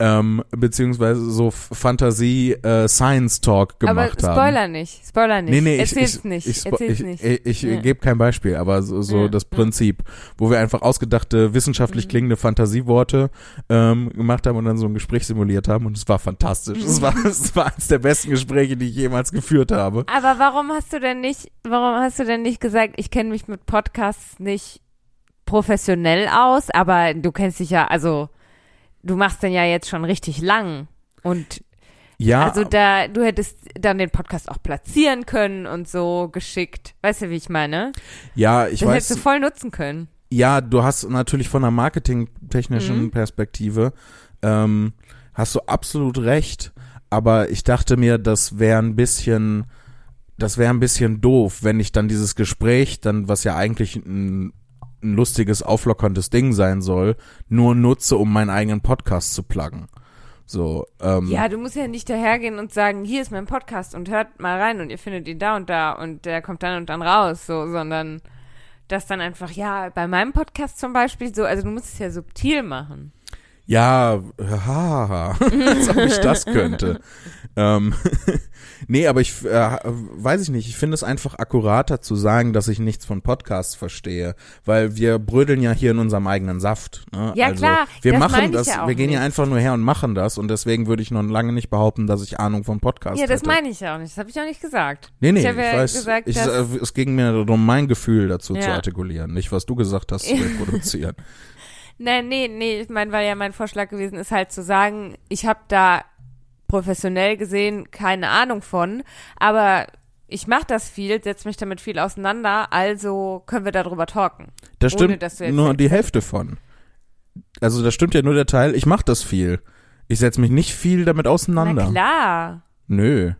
ähm, beziehungsweise so Fantasie-Science-Talk Aber gemacht haben. Spoiler nicht. Spoiler nicht. Nee, nee, ich, Erzähl's ich, nicht. Ich, Erzähl's ich, nicht. ich, ich Ja. gebe kein Beispiel, aber so, so Ja, das. Prinzip, wo wir einfach ausgedachte, wissenschaftlich Mhm. klingende Fantasieworte ähm, gemacht haben und dann so ein Gespräch simuliert haben und es war fantastisch. Es war, es war eines der besten Gespräche, die ich jemals geführt habe. Aber warum hast du denn nicht, warum hast du denn nicht gesagt, ich kenne mich mit Podcasts nicht professionell aus, aber du kennst dich ja, also du machst den ja jetzt schon richtig lang und Ja, also da, du hättest dann den Podcast auch platzieren können und so geschickt. Weißt du, wie ich meine? ja, ich das weiß. hättest du voll nutzen können. Ja, du hast natürlich von einer marketingtechnischen Mhm. Perspektive, ähm, hast du absolut recht, aber ich dachte mir, das wäre ein bisschen, das wäre ein bisschen doof, wenn ich dann dieses Gespräch, dann, was ja eigentlich ein, ein lustiges, auflockerndes Ding sein soll, nur nutze, um meinen eigenen Podcast zu pluggen. So, ähm, Ja, du musst ja nicht dahergehen und sagen, hier ist mein Podcast und hört mal rein und ihr findet ihn da und da und der kommt dann und dann raus, so, sondern das dann einfach, ja, bei meinem Podcast zum Beispiel so, also du musst es ja subtil machen. Ja, haha, (laughs) als ob ich das könnte. ähm, (laughs) nee, aber ich äh, weiß ich nicht, ich finde es einfach akkurater zu sagen, dass ich nichts von Podcasts verstehe, weil wir brödeln ja hier in unserem eigenen Saft. Ne? Ja, also, klar, wir das machen das, ja auch wir gehen ja nicht. einfach nur her und machen das und deswegen würde ich noch lange nicht behaupten, dass ich Ahnung vom Podcast ja, das hätte. meine ich ja auch nicht, das habe ich auch nicht gesagt. Nee, nee, ich ich, habe ja weiß, gesagt, ich, äh, es ging mir darum, mein Gefühl dazu zu Ja. artikulieren, nicht was du gesagt hast, zu (laughs) reproduzieren. Nee, nee, nee, ich meine, weil ja mein Vorschlag gewesen ist, halt zu sagen, ich habe da professionell gesehen keine Ahnung von, aber ich mache das viel, setze mich damit viel auseinander, also können wir darüber talken. Das Ohne, stimmt dass du jetzt nur die Hälfte von. Also das stimmt ja nur der Teil, ich mache das viel. Ich setze mich nicht viel damit auseinander. Na klar. Nö.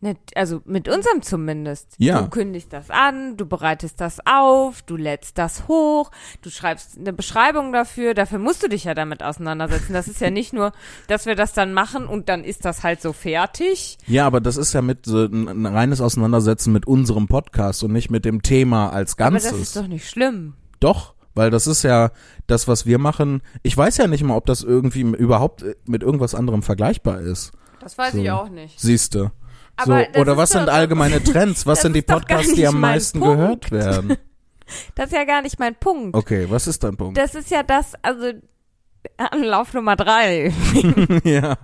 Ne, also mit unserem zumindest. Ja. Du kündigst das an, du bereitest das auf, du lädst das hoch, du schreibst eine Beschreibung dafür, dafür musst du dich ja damit auseinandersetzen. Das ist ja nicht nur, dass wir das dann machen und dann ist das halt so fertig. Ja, aber das ist ja mit so ein, ein reines Auseinandersetzen mit unserem Podcast und nicht mit dem Thema als Ganzes. Aber das ist doch nicht schlimm. Doch, weil das ist ja das, was wir machen. Ich weiß ja nicht mal, ob das irgendwie überhaupt mit irgendwas anderem vergleichbar ist. Das weiß So. ich auch nicht. Siehste. So, Aber oder was sind allgemeine Trends? Was (laughs) sind die Podcasts, die am meisten Punkt. gehört werden? (laughs) Das ist ja gar nicht mein Punkt. Okay, was ist dein Punkt? Das ist ja das, also (laughs) Anlauf Nummer drei. ja.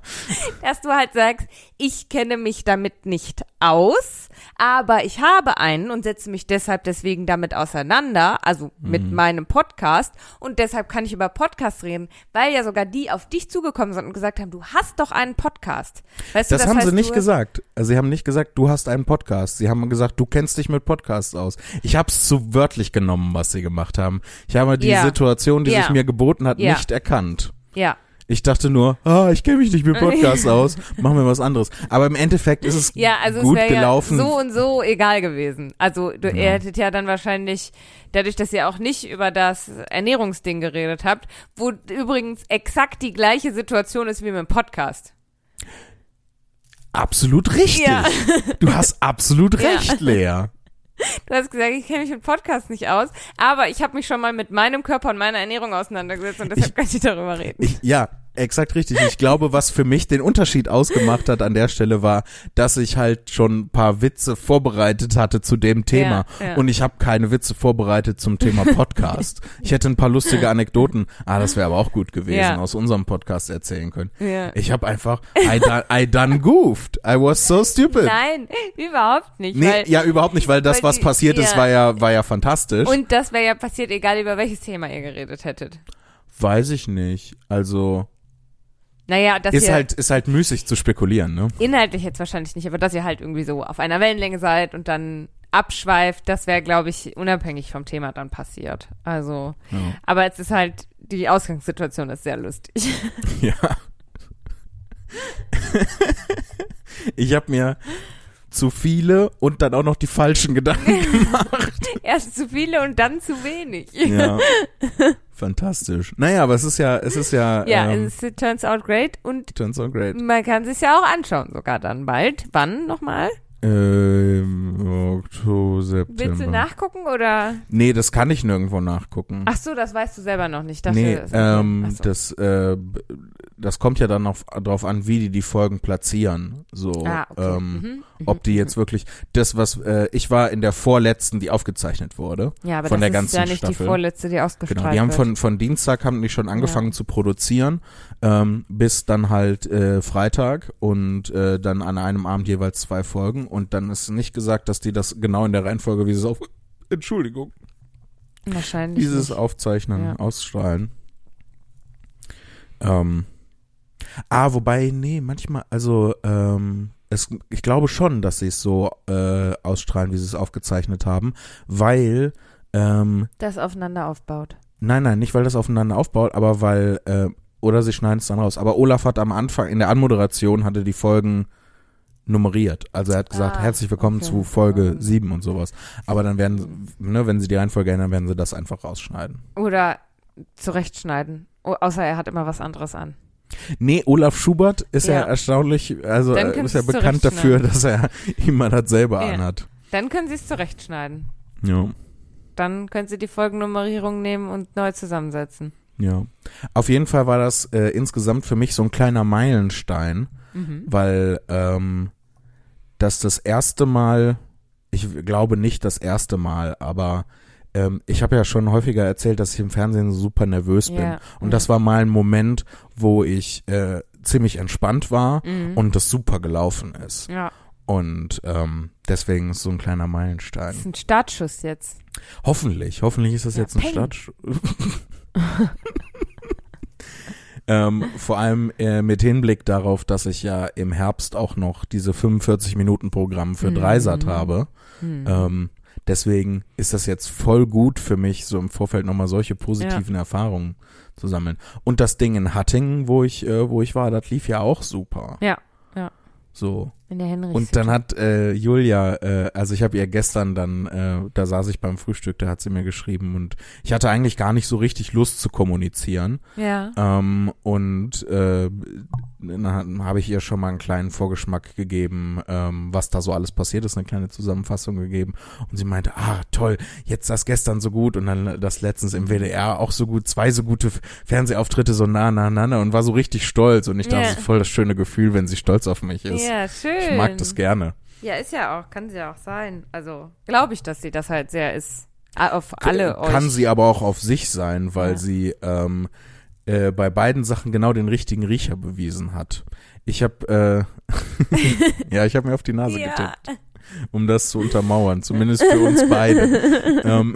dass du halt sagst, ich kenne mich damit nicht aus, aber ich habe einen und setze mich deshalb deswegen damit auseinander, also mit Mhm. meinem Podcast und deshalb kann ich über Podcasts reden, weil ja sogar die auf dich zugekommen sind und gesagt haben, du hast doch einen Podcast. Weißt Das, du, haben heißt, sie nicht gesagt. Also sie haben nicht gesagt, du hast einen Podcast. Sie haben gesagt, du kennst dich mit Podcasts aus. Ich habe es zu wörtlich genommen, was sie gemacht haben. Ich habe die Ja. Situation, die Ja. sich mir geboten hat, Ja. nicht erkannt. Ja, Ich dachte nur, ah, ich kenne mich nicht mit Podcasts (laughs) aus, machen wir was anderes. Aber im Endeffekt ist es Ja, also gut es wäre ja gelaufen. so und so egal gewesen. Also du, Ja. ihr hättet ja dann wahrscheinlich, dadurch, dass ihr auch nicht über das Ernährungsding geredet habt, wo übrigens exakt die gleiche Situation ist wie mit dem Podcast. Absolut richtig. Ja. Du hast absolut (laughs) recht, Lea. Du hast gesagt, ich kenne mich mit Podcast nicht aus, aber ich habe mich schon mal mit meinem Körper und meiner Ernährung auseinandergesetzt und deshalb kann ich darüber reden. Ich, ja, exakt richtig. Ich glaube, was für mich den Unterschied ausgemacht hat an der Stelle war, dass ich halt schon ein paar Witze vorbereitet hatte zu dem Thema. Ja, ja. Und ich habe keine Witze vorbereitet zum Thema (laughs) Podcast. ich hätte ein paar lustige Anekdoten, ah, das wäre aber auch gut gewesen, Ja. aus unserem Podcast erzählen können. Ich habe einfach, I done, I done goofed. I was so stupid. Nein, überhaupt nicht. Nee, weil, ja, überhaupt nicht, weil das, weil was die- passiert ist, war ja, war ja fantastisch. Und das wäre ja passiert, egal über welches Thema ihr geredet hättet. Weiß ich nicht. Also, Naja, dass ist ihr halt, ist halt müßig zu spekulieren, ne? inhaltlich jetzt wahrscheinlich nicht, aber dass ihr halt irgendwie so auf einer Wellenlänge seid und dann abschweift, das wäre, glaube ich, unabhängig vom Thema dann passiert. Also, Ja. aber es ist halt, die Ausgangssituation ist sehr lustig. (laughs) Ja. (laughs) ich habe mir zu viele und dann auch noch die falschen Gedanken (laughs) gemacht. Erst zu viele und dann zu wenig. Ja. Fantastisch. Naja, aber es ist ja, es ist ja, Ja, ähm, es turns out great und turns out great. man kann sich ja auch anschauen, sogar dann bald. Wann nochmal? Ähm, Oktober, September. Willst du nachgucken oder? Nee, das kann ich nirgendwo nachgucken. Ach so, das weißt du selber noch nicht. Dachte, nee, ähm, so. das, äh, das kommt ja dann auf, drauf an, wie die die Folgen platzieren. So, ah, okay. ähm, mhm. ob die jetzt wirklich das, was äh, ich war in der vorletzten, die aufgezeichnet wurde. ja, aber von das der ist ja ganzen nicht Staffel. die vorletzte, die ausgestrahlt Genau, die haben von, von Dienstag haben die schon angefangen zu produzieren, ähm, bis dann halt äh, Freitag und äh, dann an einem Abend jeweils zwei Folgen und dann ist nicht gesagt, dass die das genau in der Reihenfolge, wie sie es auf (laughs) Entschuldigung, Wahrscheinlich dieses nicht. Aufzeichnen, Ja. ausstrahlen. Ähm, ah, wobei, nee, manchmal, also ähm, es, ich glaube schon, dass sie es so äh, ausstrahlen, wie sie es aufgezeichnet haben, weil ähm, das aufeinander aufbaut. Nein, nein, nicht weil das aufeinander aufbaut, aber weil, äh, oder sie schneiden es dann raus. Aber Olaf hat am Anfang, in der Anmoderation, hatte die Folgen nummeriert. Also er hat gesagt, Ah, herzlich willkommen okay. zu Folge Ähm. 7 und sowas. Aber dann werden, ne, wenn sie die Reihenfolge ändern, werden sie das einfach rausschneiden. Oder zurechtschneiden. O außer er hat immer was anderes an. Nee, Olaf Schubert ist ja, Ja. erstaunlich, also können ist ja bekannt dafür, dass er (laughs) immer das selber Ja. anhat. Dann können sie es zurechtschneiden. Ja. Dann können sie die Folgennummerierung nehmen und neu zusammensetzen. Ja. Auf jeden Fall war das äh, insgesamt für mich so ein kleiner Meilenstein. Mhm. weil ähm, das das erste Mal, ich glaube nicht das erste Mal, aber ähm, ich habe ja schon häufiger erzählt, dass ich im Fernsehen super nervös bin. Ja, Und ja. das war mal ein Moment, wo ich äh, ziemlich entspannt war Mhm. und das super gelaufen ist. ja, Und ähm, deswegen ist so ein kleiner das Meilenstein. ist ein Startschuss jetzt. Hoffentlich, hoffentlich ist das Ja, jetzt ein peng. Start. (laughs) ähm, vor allem äh, mit Hinblick darauf, dass ich ja im Herbst auch noch diese 45 Minuten Programm für Mhm. Dreisat habe. Mhm. Ähm, deswegen ist das jetzt voll gut für mich, so im Vorfeld nochmal solche positiven Erfahrungen zu sammeln. Und das Ding in Hattingen, wo ich, äh, wo ich war, das lief ja auch super. Ja, ja. So. In der Henrichs. Und dann hat äh, Julia, äh, also ich habe ihr gestern dann, äh, da saß ich beim Frühstück, da hat sie mir geschrieben und ich hatte eigentlich gar nicht so richtig Lust zu kommunizieren. Ja. Ähm, und äh, dann habe ich ihr schon mal einen kleinen Vorgeschmack gegeben, ähm, was da so alles passiert ist, eine kleine Zusammenfassung gegeben. Und sie meinte, ah, toll, jetzt das gestern so gut und dann das letztens im WDR auch so gut, zwei so gute Fernsehauftritte so nah, nah, nah, nah und war so richtig stolz. Und ich dachte, Ja. das ist voll das schöne Gefühl, wenn sie stolz auf mich ist. Ja, schön. Ich mag das gerne. Ja, ist ja auch, kann sie ja auch sein. Also, glaube ich, dass sie das halt sehr ist. Ah, Auf alle euch. Kann sie aber auch auf sich sein, weil Ja. sie ähm, äh, bei beiden Sachen genau den richtigen Riecher bewiesen hat. Ich habe äh, (laughs) ja, ich habe mir auf die Nase ja. getippt, um das zu untermauern, zumindest für uns beide, (laughs) ähm,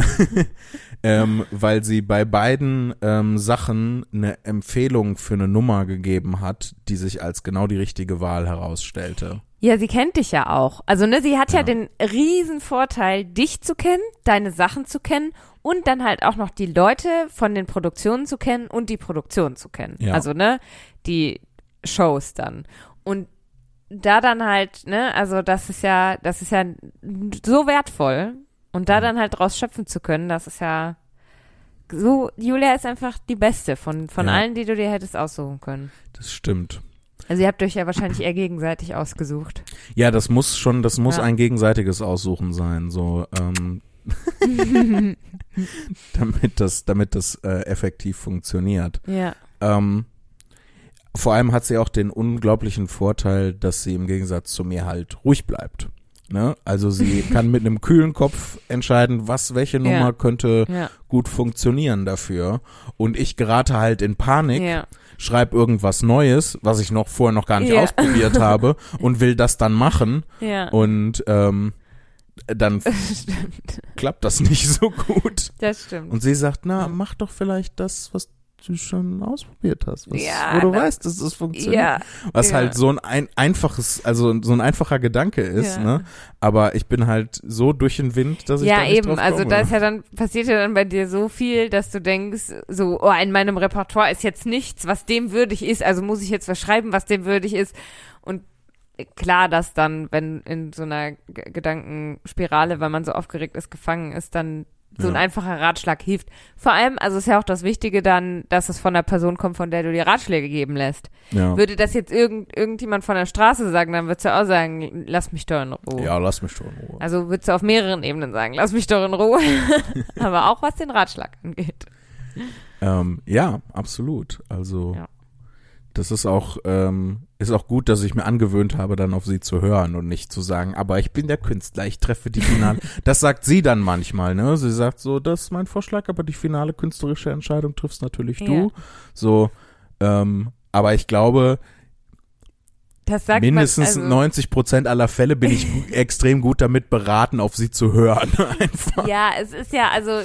ähm, weil sie bei beiden ähm, Sachen eine Empfehlung für eine Nummer gegeben hat, die sich als genau die richtige Wahl herausstellte. Ja, sie kennt dich ja auch. Also, ne, sie hat ja, Ja. den riesen Vorteil, dich zu kennen, deine Sachen zu kennen und dann halt auch noch die Leute von den Produktionen zu kennen und die Produktion zu kennen. Ja. Also, ne, die Shows dann. Und da dann halt, ne, also das ist ja, das ist ja so wertvoll und da Mhm. dann halt draus schöpfen zu können, das ist ja so, Julia ist einfach die beste von, von Ja. allen, die du dir hättest aussuchen können. Das stimmt. Also ihr habt euch ja wahrscheinlich eher gegenseitig ausgesucht. Ja, das muss schon, das muss Ja. ein gegenseitiges Aussuchen sein, so, ähm, (laughs) damit das, damit das äh, effektiv funktioniert. Ja. Ähm, vor allem hat sie auch den unglaublichen Vorteil, dass sie im Gegensatz zu mir halt ruhig bleibt. Ne? Also sie (laughs) kann mit einem kühlen Kopf entscheiden, was, welche Nummer Ja. könnte Ja. gut funktionieren dafür. Und ich gerate halt in Panik, Ja. schreib irgendwas Neues, was ich noch vorher noch gar nicht ausprobiert (laughs) habe und will das dann machen. Und ähm, dann (laughs) klappt das nicht so gut. Das stimmt. Und sie sagt, na, mach doch vielleicht das, was du schon ausprobiert hast, was, Ja, wo du weißt, dass das funktioniert. ja. was ja. halt so ein, ein einfaches, also so ein einfacher Gedanke ist, Ja. ne? Aber ich bin halt so durch den Wind, dass ich Ja, da eben. drauf Also da ist ja dann, passiert ja dann bei dir so viel, dass du denkst, so, oh, in meinem Repertoire ist jetzt nichts, was dem würdig ist, also muss ich jetzt was schreiben, was dem würdig ist. Und klar, dass dann, wenn in so einer Gedankenspirale, weil man so aufgeregt ist, gefangen ist, dann so ein Ja. einfacher Ratschlag hilft. Vor allem, also ist ja auch das Wichtige dann, dass es von einer Person kommt, von der du dir Ratschläge geben lässt. ja. Würde das jetzt irgend, irgendjemand von der Straße sagen, dann würdest du auch sagen, lass mich doch in Ruhe. ja, lass mich doch in Ruhe. Also würdest du auf mehreren Ebenen sagen, lass mich doch in Ruhe. (laughs) Aber auch was den Ratschlag angeht. Ähm, ja, absolut. Also Ja. Das ist auch ähm, ist auch gut, dass ich mir angewöhnt habe, dann auf sie zu hören und nicht zu sagen, aber ich bin der Künstler, ich treffe die finale. (laughs) das sagt sie dann manchmal, ne? Sie sagt so, das ist mein Vorschlag, aber die finale künstlerische Entscheidung triffst natürlich du. Ja. So, ähm, aber ich glaube, mindestens man, also, 90 Prozent aller Fälle bin ich (laughs) extrem gut damit beraten, auf sie zu hören. (laughs) Einfach. Ja, es ist ja, also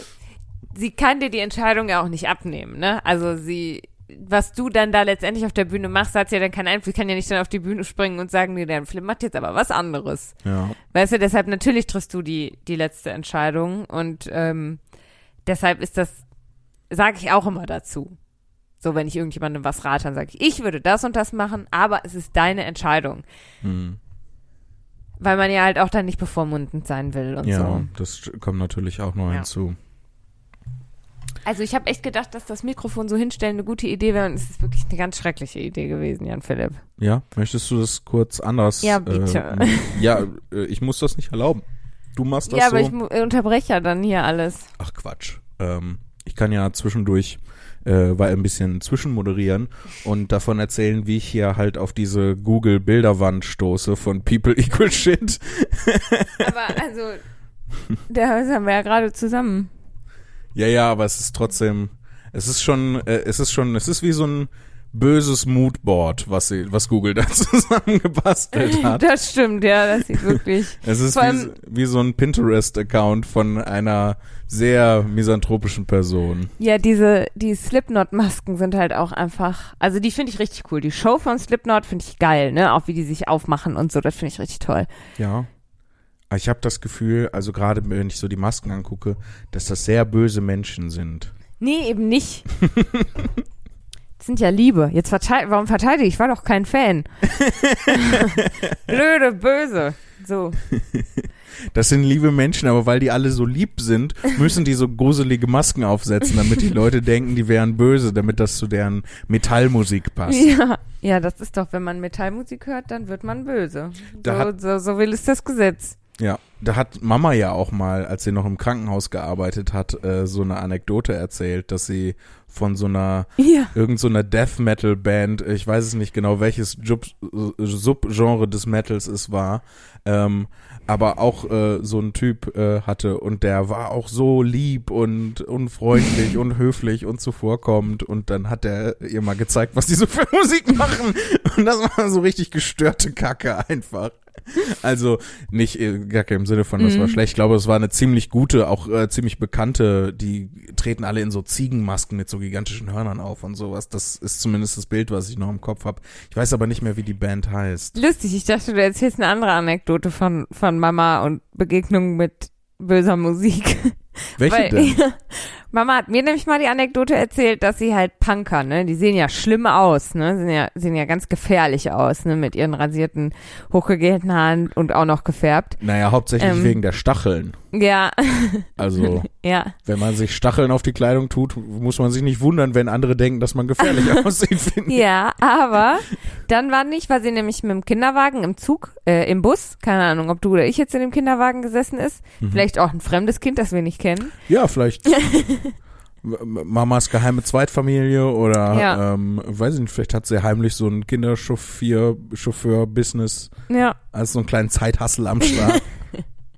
sie kann dir die Entscheidung ja auch nicht abnehmen, ne? Also sie, was du dann da letztendlich auf der Bühne machst, hat ja dann keinen Einfluss. Sie kann ja nicht dann auf die Bühne springen und sagen, nee, dein Film macht jetzt aber was anderes. Ja. Weißt du, deshalb natürlich triffst du die, die letzte Entscheidung und ähm, deshalb ist das, sage ich auch immer dazu. So, wenn ich irgendjemandem was rate, dann sage ich, ich würde das und das machen, aber es ist deine Entscheidung. Hm. Weil man ja halt auch dann nicht bevormundend sein will und Ja, so. das kommt natürlich auch noch Ja. hinzu. Also ich habe echt gedacht, dass das Mikrofon so hinstellen eine gute Idee wäre und es ist wirklich eine ganz schreckliche Idee gewesen, Jan Philipp. Ja, möchtest du das kurz anders? Ja, bitte. Äh, ja, äh, ich muss das nicht erlauben. Du machst das ja, so. aber ich mu- unterbreche ja dann hier alles. Ach Quatsch. Ähm, ich kann ja zwischendurch äh, weil ein bisschen zwischenmoderieren und davon erzählen, wie ich hier halt auf diese Google Bilderwand stoße von People (laughs) Equal Shit. Aber also, der haben wir ja gerade zusammen. Ja, ja, aber es ist trotzdem, es ist schon, äh, es ist schon, es ist wie so ein böses Moodboard, was sie, was Google (laughs) da zusammengebastelt hat. Das stimmt, ja, das sieht wirklich. (laughs) Es ist wie, wie so ein Pinterest-Account von einer sehr misanthropischen Person. Ja, diese, die Slipknot-Masken sind halt auch einfach, also die finde ich richtig cool. Die Show von Slipknot finde ich geil, ne? Auch wie die sich aufmachen und so, das finde ich richtig toll. Ja. Ich habe das Gefühl, also gerade wenn ich so die Masken angucke, dass das sehr böse Menschen sind. Nee, eben nicht. (laughs) Das sind ja Liebe. Jetzt verteid warum verteidige ich? Ich war doch kein Fan. (laughs) Blöde, böse. So. Das sind liebe Menschen, aber weil die alle so lieb sind, müssen die so gruselige Masken aufsetzen, damit die Leute denken, die wären böse, damit das zu deren Metallmusik passt. Ja. ja, das ist doch, wenn man Metallmusik hört, dann wird man böse. Da So, so, so will es das Gesetz. Ja, da hat Mama ja auch mal, als sie noch im Krankenhaus gearbeitet hat, äh, so eine Anekdote erzählt, dass sie von so einer (laughs) Ja. irgend so einer Death Metal Band, ich weiß es nicht genau, welches Subgenre des Metals es war, ähm, aber auch äh, so ein Typ äh, hatte und der war auch so lieb und unfreundlich und höflich und zuvorkommend und dann hat er ihr mal gezeigt, was die so für Musik machen und das war so richtig gestörte Kacke einfach. Also nicht äh, Kacke im Sinne von, das war Mhm. schlecht. Ich glaube, es war eine ziemlich gute, auch äh, ziemlich bekannte. Die treten alle in so Ziegenmasken mit so gigantischen Hörnern auf und sowas. Das ist zumindest das Bild, was ich noch im Kopf habe. Ich weiß aber nicht mehr, wie die Band heißt. Lustig, ich dachte, du erzählst eine andere Anekdote von, von Mama und Begegnungen mit böser Musik. (laughs) Welche Weil, denn? (laughs) Mama hat mir nämlich mal die Anekdote erzählt, dass sie halt Punker, ne? Die sehen ja schlimm aus, ne? Sehen ja, sehen ja ganz gefährlich aus, ne? Mit ihren rasierten, hochgegelten Haaren und auch noch gefärbt. Naja, hauptsächlich Ähm. wegen der Stacheln. Ja, Also, (laughs) ja. wenn man sich Stacheln auf die Kleidung tut, muss man sich nicht wundern, wenn andere denken, dass man gefährlich (laughs) aussieht. Ja, aber dann war nicht, war sie nämlich mit dem Kinderwagen im Zug, äh, im Bus, keine Ahnung, ob du oder ich jetzt in dem Kinderwagen gesessen ist, Mhm. vielleicht auch ein fremdes Kind, das wir nicht kennen. Ja, vielleicht (laughs) Mamas geheime Zweitfamilie oder, Ja. ähm, weiß ich nicht, vielleicht hat sie heimlich so ein Kinderchauffeur, Chauffeur-Business Ja. als so einen kleinen Zeithassel am Start. (laughs)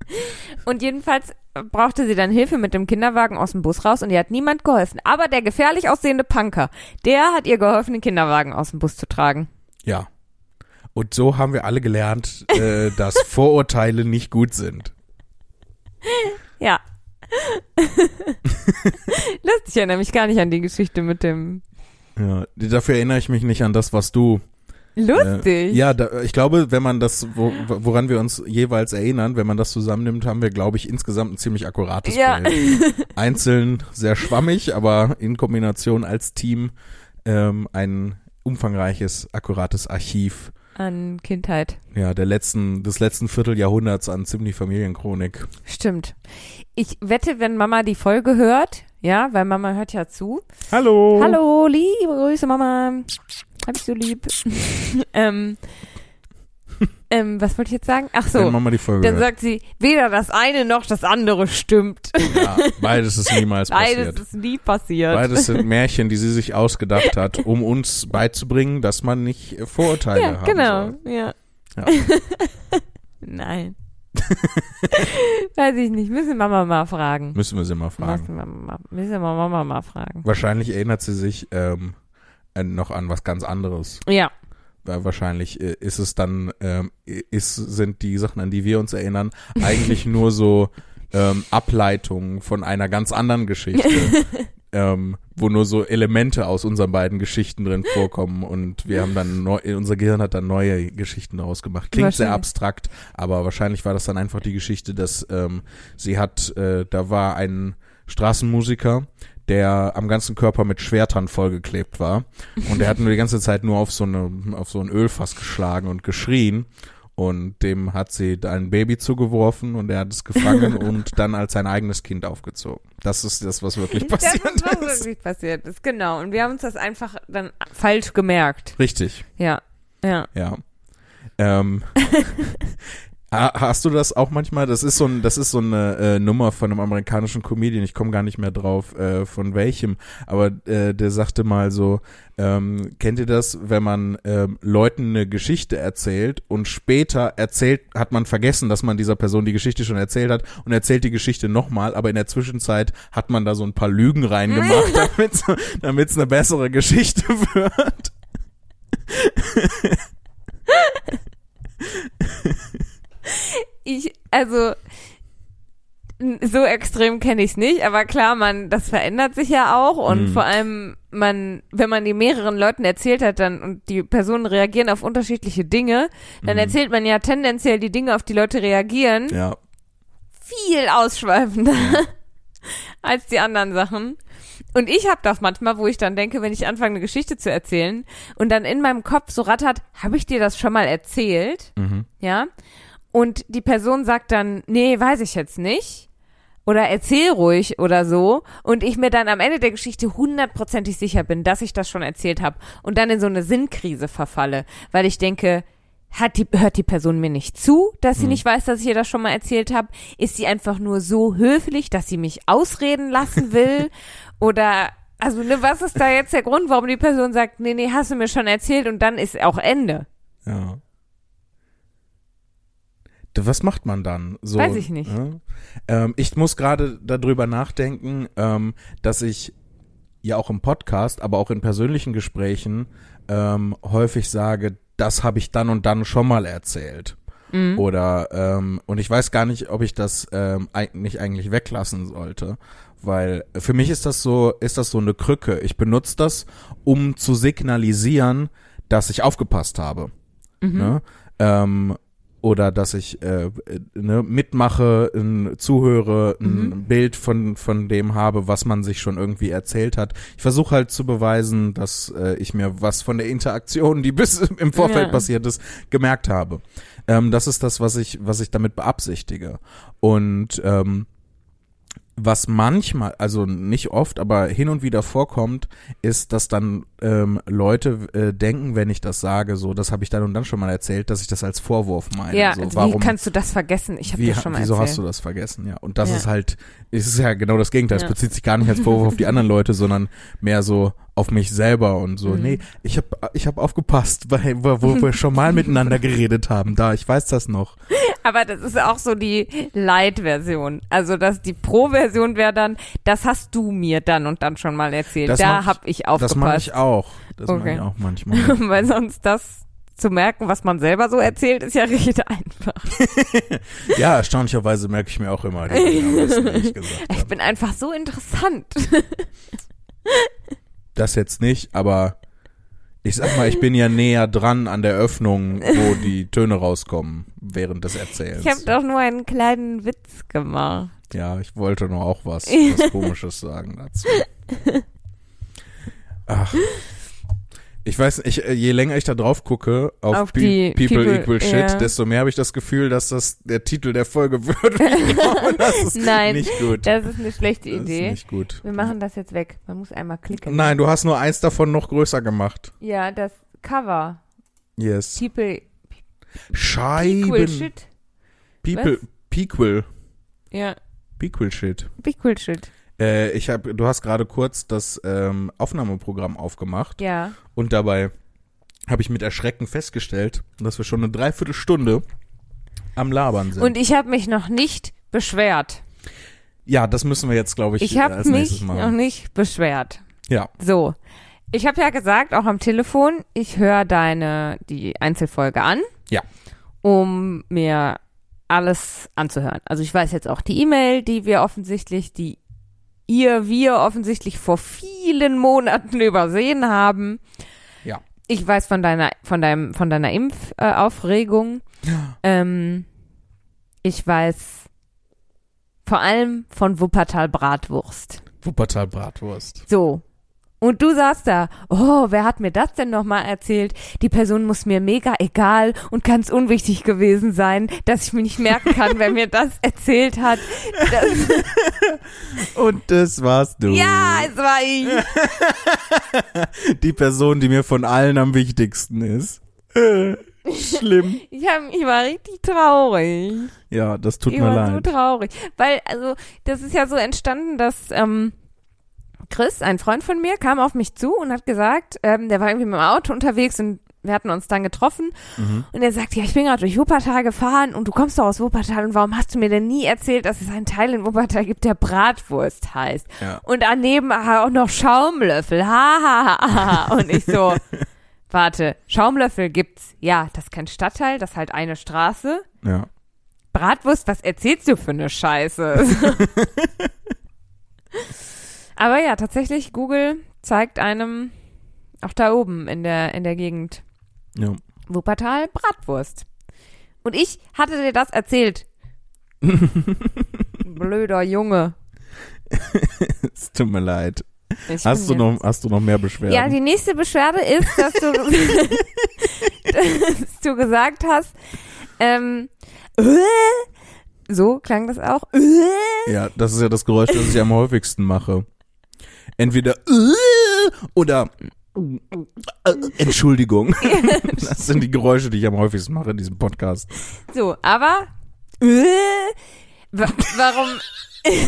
(laughs) Und jedenfalls brauchte sie dann Hilfe mit dem Kinderwagen aus dem Bus raus und ihr hat niemand geholfen. Aber der gefährlich aussehende Punker, der hat ihr geholfen, den Kinderwagen aus dem Bus zu tragen. ja. Und so haben wir alle gelernt, äh, dass Vorurteile nicht gut sind. Ja. (laughs) Lustig, ich erinnere mich gar nicht an die Geschichte mit dem Ja, dafür erinnere ich mich nicht an das, was du Lustig. Äh, ja, da, ich glaube, wenn man das, wo, woran wir uns jeweils erinnern, wenn man das zusammennimmt, haben wir, glaube ich, insgesamt ein ziemlich akkurates Ja. Bild. (laughs) Einzeln sehr schwammig, aber in Kombination als Team ähm, ein umfangreiches, akkurates Archiv An Kindheit. ja, der letzten, des letzten Vierteljahrhunderts an ziemlich Familienchronik. Stimmt. Ich wette, wenn Mama die Folge hört, ja, weil Mama hört ja zu. Hallo! Hallo, liebe Grüße, Mama. Hab ich so lieb. (laughs) ähm, (laughs) ähm, was wollte ich jetzt sagen? Ach so. Mama die Folge Dann sagt sie, weder das eine noch das andere stimmt. Ja, beides ist niemals (laughs) Beides passiert. ist nie passiert. Beides sind (laughs) Märchen, die sie sich ausgedacht hat, um uns beizubringen, dass man nicht äh, Vorurteile ja, haben genau. soll. Ja. Ja. Nein. Weiß ich nicht. Müssen Mama mal fragen. Müssen wir sie mal fragen. Müssen wir, mal, müssen wir Mama mal fragen. Wahrscheinlich erinnert sie sich ähm, äh, noch an was ganz anderes. Ja. Weil wahrscheinlich äh, ist es dann, ähm, ist, sind die Sachen, an die wir uns erinnern, eigentlich (laughs) nur so ähm, Ableitungen von einer ganz anderen Geschichte. (laughs) ähm, wo nur so Elemente aus unseren beiden Geschichten drin vorkommen und wir haben dann neu, unser Gehirn hat dann neue Geschichten daraus gemacht. Klingt sehr abstrakt, aber wahrscheinlich war das dann einfach die Geschichte, dass ähm, sie hat, äh, da war ein Straßenmusiker, der am ganzen Körper mit Schwertern vollgeklebt war und der hat nur die ganze Zeit nur auf so eine auf so ein Ölfass geschlagen und geschrien und dem hat sie ein Baby zugeworfen und er hat es gefangen (laughs) und dann als sein eigenes Kind aufgezogen. Das ist das, was wirklich Das passiert ist, was ist. wirklich passiert ist. Genau. Und wir haben uns das einfach dann falsch gemerkt. Richtig, Ja. Ja. ja. Ähm, (laughs) ha- hast du das auch manchmal? Das ist so ein, das ist so eine äh, Nummer von einem amerikanischen Comedian. Ich komme gar nicht mehr drauf, äh, von welchem. Aber äh, der sagte mal so: ähm, Kennt ihr das, wenn man ähm, Leuten eine Geschichte erzählt und später erzählt, hat man vergessen, dass man dieser Person die Geschichte schon erzählt hat und erzählt die Geschichte nochmal, aber in der Zwischenzeit hat man da so ein paar Lügen reingemacht, damit damit es eine bessere Geschichte (laughs) wird. Ich, also, so extrem kenne ich es nicht, aber klar, man, das verändert sich ja auch und Mhm. vor allem, man, wenn man die mehreren Leuten erzählt hat, dann und die Personen reagieren auf unterschiedliche Dinge, dann Mhm. erzählt man ja tendenziell die Dinge, auf die Leute reagieren, Ja. viel ausschweifender (laughs) als die anderen Sachen. Und ich habe das manchmal, wo ich dann denke, wenn ich anfange, eine Geschichte zu erzählen und dann in meinem Kopf so rattert, habe ich dir das schon mal erzählt? Mhm. Ja. Und die Person sagt dann, nee, weiß ich jetzt nicht. Oder erzähl ruhig oder so. Und ich mir dann am Ende der Geschichte hundertprozentig sicher bin, dass ich das schon erzählt habe. Und dann in so eine Sinnkrise verfalle. Weil ich denke, hat die, hört die Person mir nicht zu, dass sie nicht weiß, dass ich ihr das schon mal erzählt habe? Ist sie einfach nur so höflich, dass sie mich ausreden lassen (laughs) will? Oder, also, ne, was ist da jetzt der Grund, warum die Person sagt, nee, nee, hast du mir schon erzählt und dann ist auch Ende? Ja. Was macht man dann? So, Weiß ich nicht. ne? Ähm, ich muss gerade darüber nachdenken, ähm, dass ich ja auch im Podcast, aber auch in persönlichen Gesprächen ähm, häufig sage, das habe ich dann und dann schon mal erzählt. Mhm. Oder ähm, und ich weiß gar nicht, ob ich das ähm, nicht eigentlich weglassen sollte, weil für mich ist das so, ist das so eine Krücke. Ich benutze das, um zu signalisieren, dass ich aufgepasst habe. Mhm. Ne? Ähm, oder dass ich äh, ne, mitmache, ein, zuhöre, ein Mhm. Bild von von dem habe, was man sich schon irgendwie erzählt hat. Ich versuche halt zu beweisen, dass äh, ich mir was von der Interaktion, die bis (laughs) im Vorfeld Ja. passiert ist, gemerkt habe. Ähm, das ist das, was ich was ich damit beabsichtige. Und ähm, was manchmal, also nicht oft, aber hin und wieder vorkommt, ist, dass dann ähm, Leute äh, denken, wenn ich das sage, so, das habe ich dann und dann schon mal erzählt, dass ich das als Vorwurf meine. Ja, so, warum, wie kannst du das vergessen? Ich habe das schon mal wieso erzählt. hast du das vergessen? Ja, und das Ja. ist halt, es ist ja genau das Gegenteil. Es Ja. bezieht sich gar nicht als Vorwurf auf die anderen Leute, sondern mehr so auf mich selber und so. Mhm. Nee, ich habe ich hab aufgepasst, weil, wo, wir schon mal miteinander geredet haben. Da, ich weiß das noch. Aber das ist auch so die Light-Version. Also dass die Pro-Version wäre dann, das hast du mir dann und dann schon mal erzählt. Das da mach ich- habe ich aufgepasst. Das mache ich auch. Das mache Okay. ich auch manchmal. (laughs) Weil sonst das zu merken, was man selber so erzählt, ist ja recht einfach. (laughs) Ja, erstaunlicherweise merke ich mir auch immer Dinge (laughs) ich Ich bin einfach so interessant. Das jetzt nicht, aber ich sag mal, ich bin ja näher dran an der Öffnung, wo die Töne rauskommen während des Erzählens. Ich habe doch nur einen kleinen Witz gemacht. Ja, ich wollte nur auch was, (laughs) was Komisches sagen dazu. Ach. Ich weiß nicht, ich, äh, je länger ich da drauf gucke auf, Auf People, People, Equal Shit, ja. desto mehr habe ich das Gefühl, dass das der Titel der Folge (laughs) wird. (laughs) Das Nein, nicht gut. Das ist eine schlechte Das Idee. ist nicht gut. Wir machen das jetzt weg. Man muss einmal klicken. Nein, du hast nur eins davon noch größer gemacht. Ja, das Cover. Yes. People Scheiben. Equal Shit. People, Pequel. Ja, Pequel Shit. Equal Shit. Äh, ich hab, du hast gerade kurz das ähm, Aufnahmeprogramm aufgemacht Ja. und dabei habe ich mit Erschrecken festgestellt, dass wir schon eine Dreiviertelstunde am Labern sind. Und ich habe mich noch nicht beschwert. ja, das müssen wir jetzt, glaube ich, Ich habe als nächstes mich noch machen. nicht beschwert. Ja, So. Ich habe ja gesagt, auch am Telefon, ich höre deine, die Einzelfolge an. Ja. Um mir alles anzuhören. Also ich weiß jetzt auch die E-Mail, die wir offensichtlich, die ihr, wir offensichtlich vor vielen Monaten (laughs) übersehen haben. Ja. Ich weiß von deiner, von deinem, von deiner Impfaufregung. Äh, Aufregung. ähm, ich weiß vor allem von Wuppertal Bratwurst. Wuppertal Bratwurst. So. Und du saßt da, oh, wer hat mir das denn nochmal erzählt? Die Person muss mir mega egal und ganz unwichtig gewesen sein, dass ich mir nicht merken kann, wer mir das (laughs) erzählt hat. Das, (laughs) Und das warst du. ja, es war ich. (laughs) Die Person, die mir von allen am wichtigsten ist. Schlimm. Ich, hab, ich war richtig traurig. Ja, das tut ich mir war so leid. traurig. Weil, also, das ist ja so entstanden, dass ähm, Chris, ein Freund von mir, kam auf mich zu und hat gesagt, ähm, der war irgendwie mit dem Auto unterwegs und wir hatten uns dann getroffen Mhm. und er sagt, ja, ich bin gerade durch Wuppertal gefahren und du kommst doch aus Wuppertal und warum hast du mir denn nie erzählt, dass es einen Teil in Wuppertal gibt, der Bratwurst heißt? Ja. Und daneben auch noch Schaumlöffel, ha, ha, ha, ha. Und ich so, (laughs) warte, Schaumlöffel gibt's, ja, das ist kein Stadtteil, das ist halt eine Straße. Ja. Bratwurst, was erzählst du für eine Scheiße? (laughs) Aber ja, tatsächlich, Google zeigt einem auch da oben in der, in der Gegend ja. Wuppertal Bratwurst. Und ich hatte dir das erzählt. (laughs) Blöder Junge. Es tut mir leid. Ich Hast du noch, hast du noch mehr Beschwerden? Ja, die nächste Beschwerde ist, dass du, (laughs) (laughs) dass du gesagt hast, ähm, äh, so klang das auch, äh, Ja, das ist ja das Geräusch, das ich am häufigsten mache. Entweder äh, oder äh, Entschuldigung. (laughs) Das sind die Geräusche, die ich am häufigsten mache in diesem Podcast. so, aber, äh, wa warum, (laughs)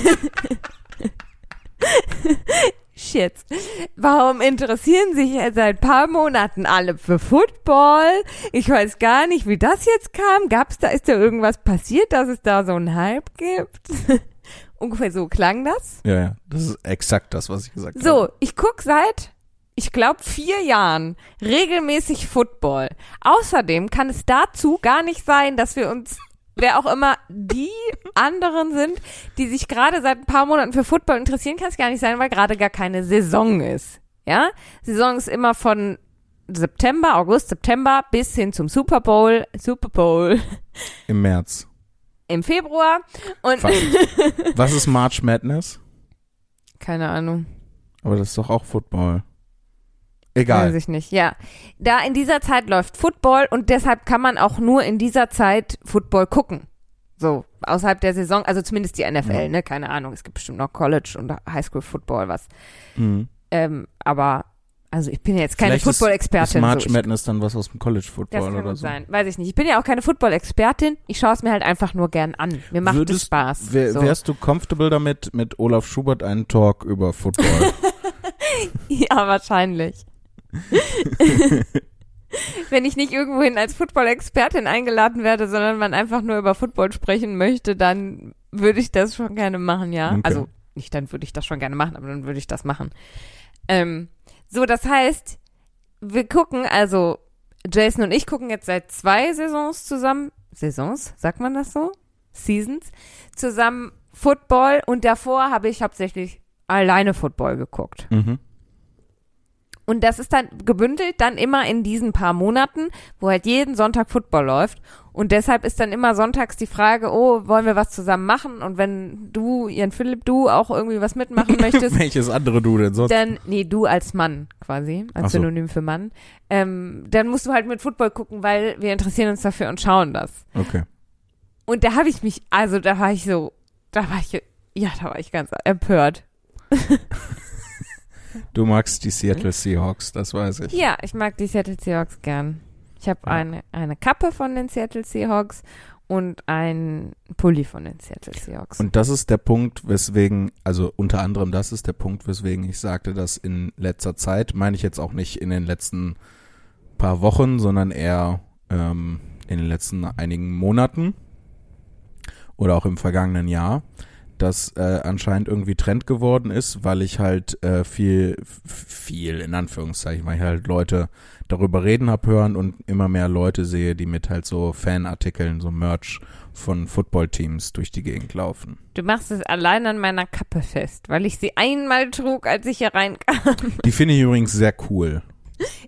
Shit. Warum interessieren sich seit paar Monaten alle für Football? Ich weiß gar nicht, wie das jetzt kam. Gab's da, ist da irgendwas passiert, dass es da so einen Hype gibt? (laughs) Ungefähr so klang das. Ja, ja, das ist exakt das, was ich gesagt habe. So, ich guck seit, ich glaube, vier Jahren regelmäßig Football. Außerdem kann es dazu gar nicht sein, dass wir uns, wer auch immer die anderen sind, die sich gerade seit ein paar Monaten für Football interessieren, kann es gar nicht sein, weil gerade gar keine Saison ist. Ja? Saison ist immer von September, August, September bis hin zum Super Bowl, Super Bowl Im März. Im Februar und. (laughs) Was ist March Madness? keine Ahnung, Aber das ist doch auch Football. Egal. weiß ich nicht. Ja, da in dieser Zeit läuft Football und deshalb kann man auch nur in dieser Zeit Football gucken. So, außerhalb der Saison, also zumindest die NFL, Ja. ne? Keine Ahnung, es gibt bestimmt noch College und Highschool Football, was. Mhm. Ähm, aber, also ich bin ja jetzt keine Football-Expertin. March so. Madness dann was aus dem College Das Football kann oder so? sein. Weiß ich nicht. Ich bin ja auch keine Football-Expertin. Ich schaue es mir halt einfach nur gern an. Mir macht es Würdest- Spaß. Wär, so. Wärst du comfortable damit, mit Olaf Schubert einen Talk über Football? (laughs) Ja, wahrscheinlich. (laughs) Wenn ich nicht irgendwohin als Football-Expertin eingeladen werde, sondern man einfach nur über Football sprechen möchte, dann würde ich das schon gerne machen, ja. Okay. Also nicht dann würde ich das schon gerne machen, aber dann würde ich das machen. Ähm, so, das heißt, wir gucken, also Jason und ich gucken jetzt seit zwei Saisons zusammen, Saisons, sagt man das so? Seasons, zusammen Football und davor habe ich hauptsächlich alleine Football geguckt. mhm. Und das ist dann gebündelt dann immer in diesen paar Monaten, wo halt jeden Sonntag Football läuft. Und deshalb ist dann immer sonntags die Frage, oh, wollen wir was zusammen machen? Und wenn du, Ian Philipp, du auch irgendwie was mitmachen (laughs) möchtest, Welches andere du denn sonst? dann, nee, du als Mann quasi, als so. Synonym für Mann, ähm, dann musst du halt mit Football gucken, weil wir interessieren uns dafür und schauen das. Okay. Und da habe ich mich, also da war ich so, da war ich, ja, da war ich ganz empört. Du magst die Seattle Seahawks, das weiß ich. Ja, ich mag die Seattle Seahawks gern. Ich habe Ja. eine, eine Kappe von den Seattle Seahawks und ein Pulli von den Seattle Seahawks. Und das ist der Punkt, weswegen, also unter anderem das ist der Punkt, weswegen ich sagte, dass in letzter Zeit, meine ich jetzt auch nicht in den letzten paar Wochen, sondern eher ähm, in den letzten einigen Monaten oder auch im vergangenen Jahr, das äh, anscheinend irgendwie Trend geworden ist, weil ich halt äh, viel, viel in Anführungszeichen, weil ich halt Leute darüber reden hab hören und immer mehr Leute sehe, die mit halt so Fanartikeln, so Merch von Footballteams durch die Gegend laufen. du machst es allein an meiner Kappe fest, weil ich sie einmal trug, als ich hier reinkam. (laughs) Die finde ich übrigens sehr cool.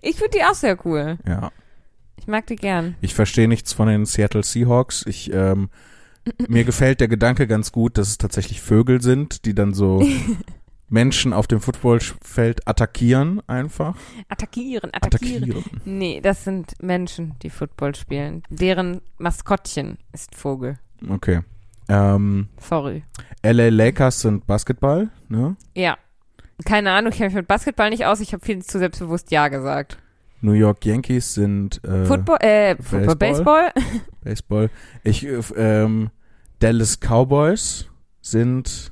Ich finde die auch sehr cool. Ja. Ich mag die gern. Ich verstehe nichts von den Seattle Seahawks. Ich, ähm, mir gefällt der Gedanke ganz gut, dass es tatsächlich Vögel sind, die dann so (laughs) Menschen auf dem Footballfeld attackieren einfach. Attackieren, attackieren. Attackieren. Nee, das sind Menschen, die Football spielen. Deren Maskottchen ist Vogel. Okay. Ähm, Sorry. LA Lakers sind Basketball, ne? Ja. Keine Ahnung, ich kenne mich mit Basketball nicht aus. Ich habe viel zu selbstbewusst Ja gesagt. New York Yankees sind äh, Football, äh, Football, Baseball. Baseball. Baseball. Ich, äh, ähm, Dallas Cowboys sind,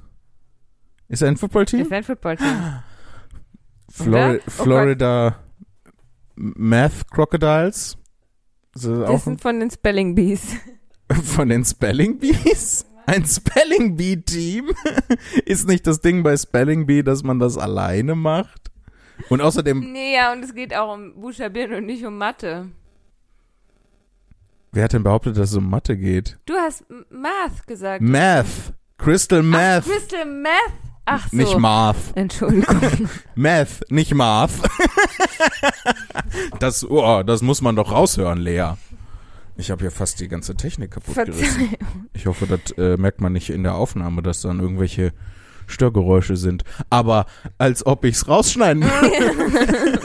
ist er ein Footballteam? Ist ein Footballteam. (gasps) Flori? Oh Florida Math Crocodiles. So Das auch sind von den Spelling Bees. (laughs) von den Spelling Bees? Ein Spelling Bee Team? (laughs) Ist nicht das Ding bei Spelling Bee, dass man das alleine macht? Und außerdem, Nee, ja, und es geht auch um Buchstabieren und nicht um Mathe. wer hat denn behauptet, dass es um Mathe geht? Du hast Math gesagt. Math. Crystal Ach, Math. Crystal Math? Ach so. (laughs) Nicht Math. Entschuldigung. Math, nicht Math. das, oh, das muss man doch raushören, Lea. Ich habe hier fast die ganze Technik kaputt gerissen. Ich hoffe, das äh, merkt man nicht in der Aufnahme, dass dann irgendwelche Störgeräusche sind. Aber als ob ich's rausschneiden (laughs) würde.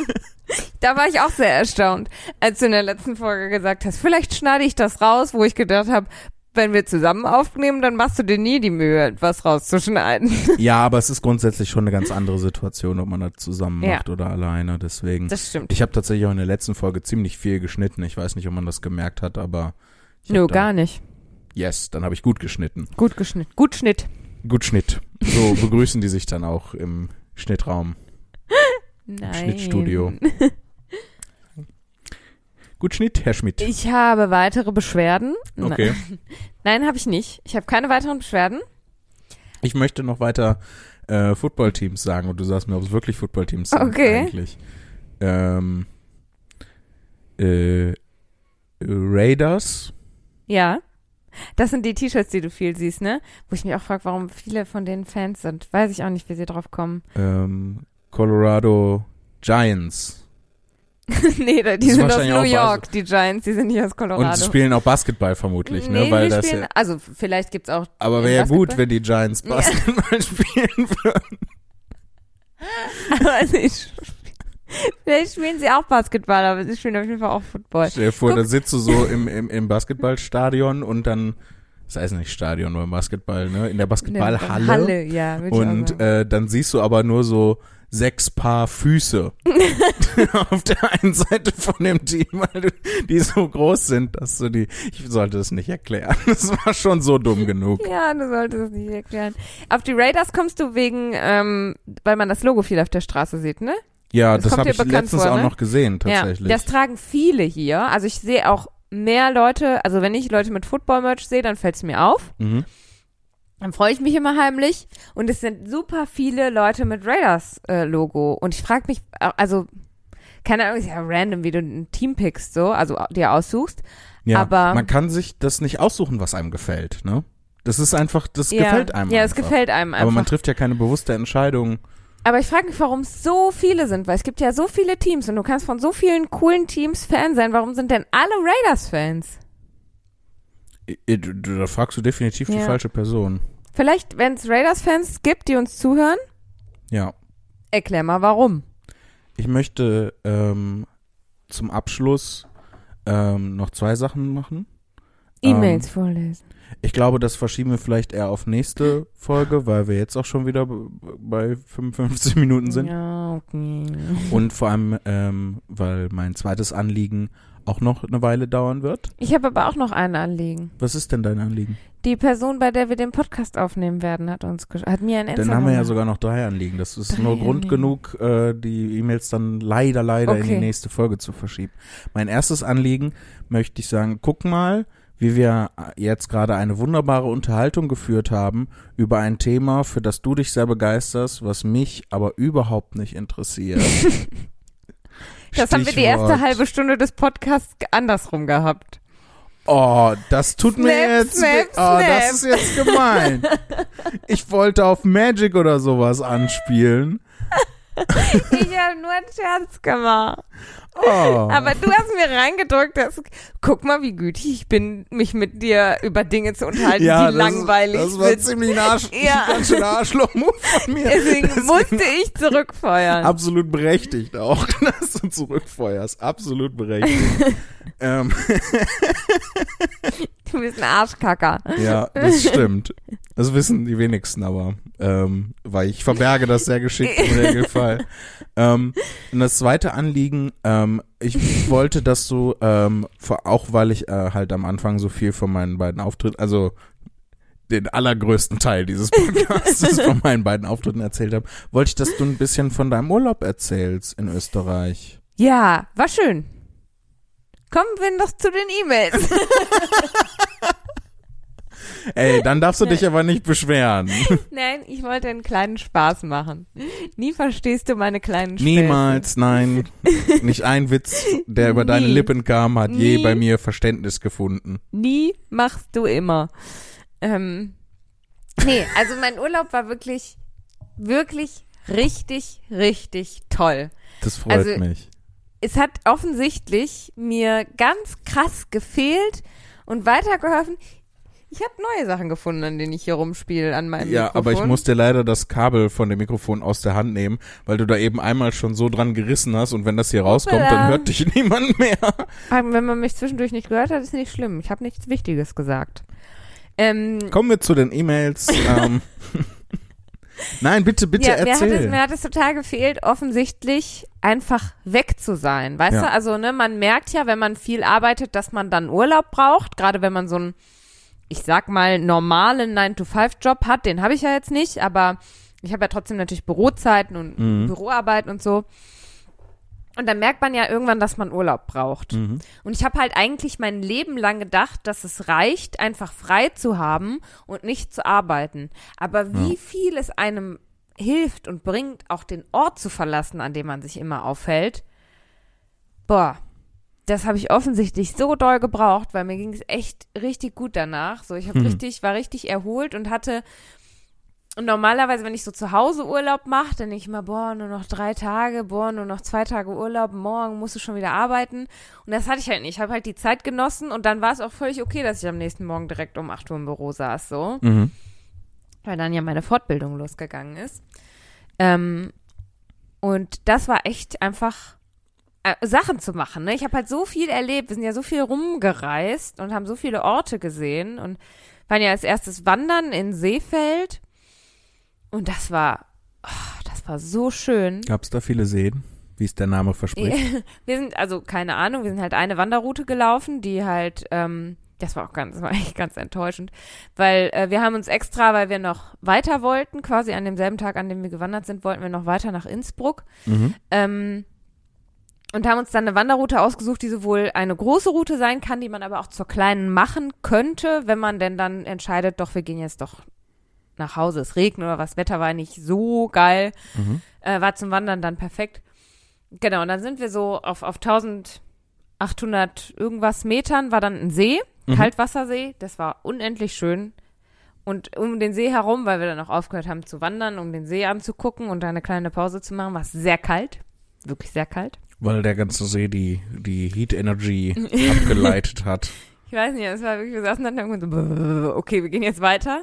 Da war ich auch sehr erstaunt, als du in der letzten Folge gesagt hast, vielleicht schneide ich das raus, wo ich gedacht habe, wenn wir zusammen aufnehmen, dann machst du dir nie die Mühe, etwas rauszuschneiden. (laughs) ja, aber es ist grundsätzlich schon eine ganz andere Situation, ob man das zusammen Ja. macht oder alleine. Deswegen. Das stimmt. Ich habe tatsächlich auch in der letzten Folge ziemlich viel geschnitten. Ich weiß nicht, ob man das gemerkt hat, aber. Nö, gar nicht. Yes, dann habe ich gut geschnitten. Gut geschnitten. Gut Schnitt. Gut Schnitt. So begrüßen die sich dann auch im Schnittraum. (laughs) Nein. Schnittstudio. (laughs) Gut Schnitt, Herr Schmidt. Ich habe weitere Beschwerden. Okay. (laughs) Nein, habe ich nicht. Ich habe keine weiteren Beschwerden. Ich möchte noch weiter äh, Footballteams sagen und du sagst mir, ob es wirklich Footballteams sind Okay. eigentlich. Ähm, äh, Raiders. Ja. Das sind die T-Shirts, die du viel siehst, ne? Wo ich mich auch frage, warum viele von denen Fans sind. Weiß ich auch nicht, wie sie drauf kommen. Ähm, Colorado Giants. (laughs) nee, die ist sind aus New York, die Giants, die sind nicht aus Und Colorado. sie spielen auch Basketball vermutlich, ne? nee, Weil die das spielen, ja, also vielleicht gibt's auch aber wäre ja gut, wenn die Giants Basketball (laughs) spielen würden. (laughs) aber sp- vielleicht spielen sie auch Basketball, aber sie spielen auf jeden Fall auch Football. Stell dir vor, Guck. da sitzt du so im, im, im Basketballstadion und dann, das heißt nicht Stadion, nur Basketball, ne? In der Basketballhalle. Halle, ja. Und äh, dann siehst du aber nur so sechs Paar Füße (laughs) auf der einen Seite von dem Team, weil die so groß sind, dass du die. Ich sollte es nicht erklären. (laughs) Das war schon so dumm genug. Ja, du solltest es nicht erklären. Auf die Raiders kommst du wegen, ähm, weil man das Logo viel auf der Straße sieht, ne? Ja, Das das, habe ich letztens vor, auch ne? noch gesehen, tatsächlich. Ja, das tragen viele hier. Also ich sehe auch mehr Leute, also wenn ich Leute mit Football-Merch sehe, dann fällt es mir auf. mhm. Dann freue ich mich immer heimlich. Und es sind super viele Leute mit Raiders-Logo. und ich frage mich, äh, also, keine Ahnung, ist ja random, wie du ein Team pickst, so, also dir aussuchst. ja, aber- man kann sich das nicht aussuchen, was einem gefällt, ne? Das ist einfach, das ja, gefällt einem Ja, es einfach. gefällt einem einfach. Aber man trifft ja keine bewusste Entscheidung. Aber ich frage mich, warum es so viele sind, weil es gibt ja so viele Teams und du kannst von so vielen coolen Teams Fan sein. Warum sind denn alle Raiders-Fans? Du- Da fragst du definitiv die Ja. falsche Person. Vielleicht, wenn es Raiders-Fans gibt, die uns zuhören, Ja. erklär mal warum. Ich möchte ähm, zum Abschluss ähm, noch zwei Sachen machen. E-Mails vorlesen. Ich glaube, das verschieben wir vielleicht eher auf nächste Folge, weil wir jetzt auch schon wieder bei 55 Minuten sind. Ja, okay. Und vor allem, ähm, weil mein zweites Anliegen auch noch eine Weile dauern wird. Ich habe aber auch noch ein Anliegen. Was ist denn dein Anliegen? Die Person, bei der wir den Podcast aufnehmen werden, hat uns hat mir ein Dann Instagram. haben wir ja sogar noch drei Anliegen. Das ist Drei nur Grund Anliegen. genug, äh, die E-Mails dann leider, leider in die Okay. nächste Folge zu verschieben. Mein erstes Anliegen möchte ich sagen, guck mal, wie wir jetzt gerade eine wunderbare Unterhaltung geführt haben über ein Thema, für das du dich sehr begeisterst, was mich aber überhaupt nicht interessiert. (laughs) Das haben wir die erste Stichwort- halbe Stunde des Podcasts andersrum gehabt. Oh, das tut mir Snap, jetzt. snap, oh, snap. das ist jetzt gemein. ich wollte auf Magic oder sowas anspielen. (laughs) Ich habe nur einen Scherz gemacht. Oh. Aber du hast mir reingedrückt, dass, guck mal, wie gütig ich bin, mich mit dir über Dinge zu unterhalten, ja, die das, langweilig Das war sind. ziemlich ein Arsch, Ja. (laughs) ganz schön Arschloch-Move von mir. (laughs) Deswegen musste ich zurückfeuern. Absolut berechtigt auch, dass du zurückfeuerst. Absolut berechtigt. (laughs) ähm, (laughs) Du bist ein Arschkacker. ja, das stimmt. Das wissen die wenigsten aber, ähm, weil ich verberge das sehr geschickt im (laughs) Regelfall. Ähm, und das zweite Anliegen, ähm, ich wollte, dass du, ähm, auch weil ich äh, halt am Anfang so viel von meinen beiden Auftritten, also den allergrößten Teil dieses Podcasts von meinen beiden Auftritten erzählt habe, wollte ich, dass du ein bisschen von deinem Urlaub erzählst in Österreich. Ja, war schön. Kommen wir noch zu den E-Mails. (laughs) Ey, dann darfst du dich aber nicht beschweren. (laughs) Nein, ich wollte einen kleinen Spaß machen. Nie verstehst du meine kleinen Späße. Niemals, nein. (laughs) Nicht ein Witz, der über deine Nie. Lippen kam, hat je Nie. bei mir Verständnis gefunden. Nie machst du immer. Ähm, nee, also mein Urlaub war wirklich, wirklich richtig, richtig toll. Das freut Also- mich. Es hat offensichtlich mir ganz krass gefehlt und weitergeholfen. Ich habe neue Sachen gefunden, an denen ich hier rumspiele an meinem Ja, Mikrofon. aber ich muss dir leider das Kabel von dem Mikrofon aus der Hand nehmen, weil du da eben einmal schon so dran gerissen hast und wenn das hier rauskommt, dann hört dich (laughs) niemand mehr. Aber Wenn man mich zwischendurch nicht gehört hat, ist nicht schlimm. Ich habe nichts Wichtiges gesagt. Ähm, Kommen wir zu den E-Mails. (laughs) ähm. Nein, bitte, bitte ja, mir hat, es, erzähl. mir hat es total gefehlt, offensichtlich einfach weg zu sein. Weißt Ja. du, also ne, man merkt ja, wenn man viel arbeitet, dass man dann Urlaub braucht, gerade wenn man so einen, ich sag mal, normalen 9-to-5-Job hat, den habe ich ja jetzt nicht, aber ich habe ja trotzdem natürlich Bürozeiten und Mhm. Büroarbeit und so. Und dann merkt man ja irgendwann, dass man Urlaub braucht. Mhm. Und ich habe halt eigentlich mein Leben lang gedacht, dass es reicht, einfach frei zu haben und nicht zu arbeiten. Aber wie viel es einem hilft und bringt, auch den Ort zu verlassen, an dem man sich immer aufhält, boah, das habe ich offensichtlich so doll gebraucht, weil mir ging es echt richtig gut danach. So, ich habe Mhm. richtig, war richtig erholt und hatte und normalerweise, wenn ich so zu Hause Urlaub mache, dann denke ich immer, boah, nur noch drei Tage, boah, nur noch zwei Tage Urlaub, morgen musst du schon wieder arbeiten. Und das hatte ich halt nicht. Ich habe halt die Zeit genossen und dann war es auch völlig okay, dass ich am nächsten Morgen direkt um 8 Uhr im Büro saß, so. Mhm. Weil dann ja meine Fortbildung losgegangen ist. Ähm, und das war echt einfach äh, Sachen zu machen. Ne? Ich habe halt so viel erlebt. Wir sind ja so viel rumgereist und haben so viele Orte gesehen und waren ja als erstes wandern in Seefeld. Und das war, oh, das war so schön. Gab es da viele Seen, wie es der Name verspricht? (laughs) Wir sind, also keine Ahnung, wir sind halt eine Wanderroute gelaufen, die halt, ähm, das war auch ganz, war echt ganz enttäuschend, weil äh, wir haben uns extra, weil wir noch weiter wollten, quasi an demselben Tag, an dem wir gewandert sind, wollten wir noch weiter nach Innsbruck. Mhm. Ähm, und haben uns dann eine Wanderroute ausgesucht, die sowohl eine große Route sein kann, die man aber auch zur kleinen machen könnte, wenn man denn dann entscheidet, doch, wir gehen jetzt doch nach Hause. Es regnet oder was, Wetter war nicht so geil, Mhm. äh, war zum Wandern dann perfekt. Genau, und dann sind wir so auf, auf 1800 irgendwas Metern, war dann ein See, Mhm. Kaltwassersee, das war unendlich schön. Und um den See herum, weil wir dann auch aufgehört haben zu wandern, um den See anzugucken und eine kleine Pause zu machen, war es sehr kalt. Wirklich sehr kalt. Weil der ganze See die, die Heat Energy (laughs) abgeleitet hat. Ich weiß nicht, es war wirklich, wir saßen dann irgendwann so, okay, wir gehen jetzt weiter.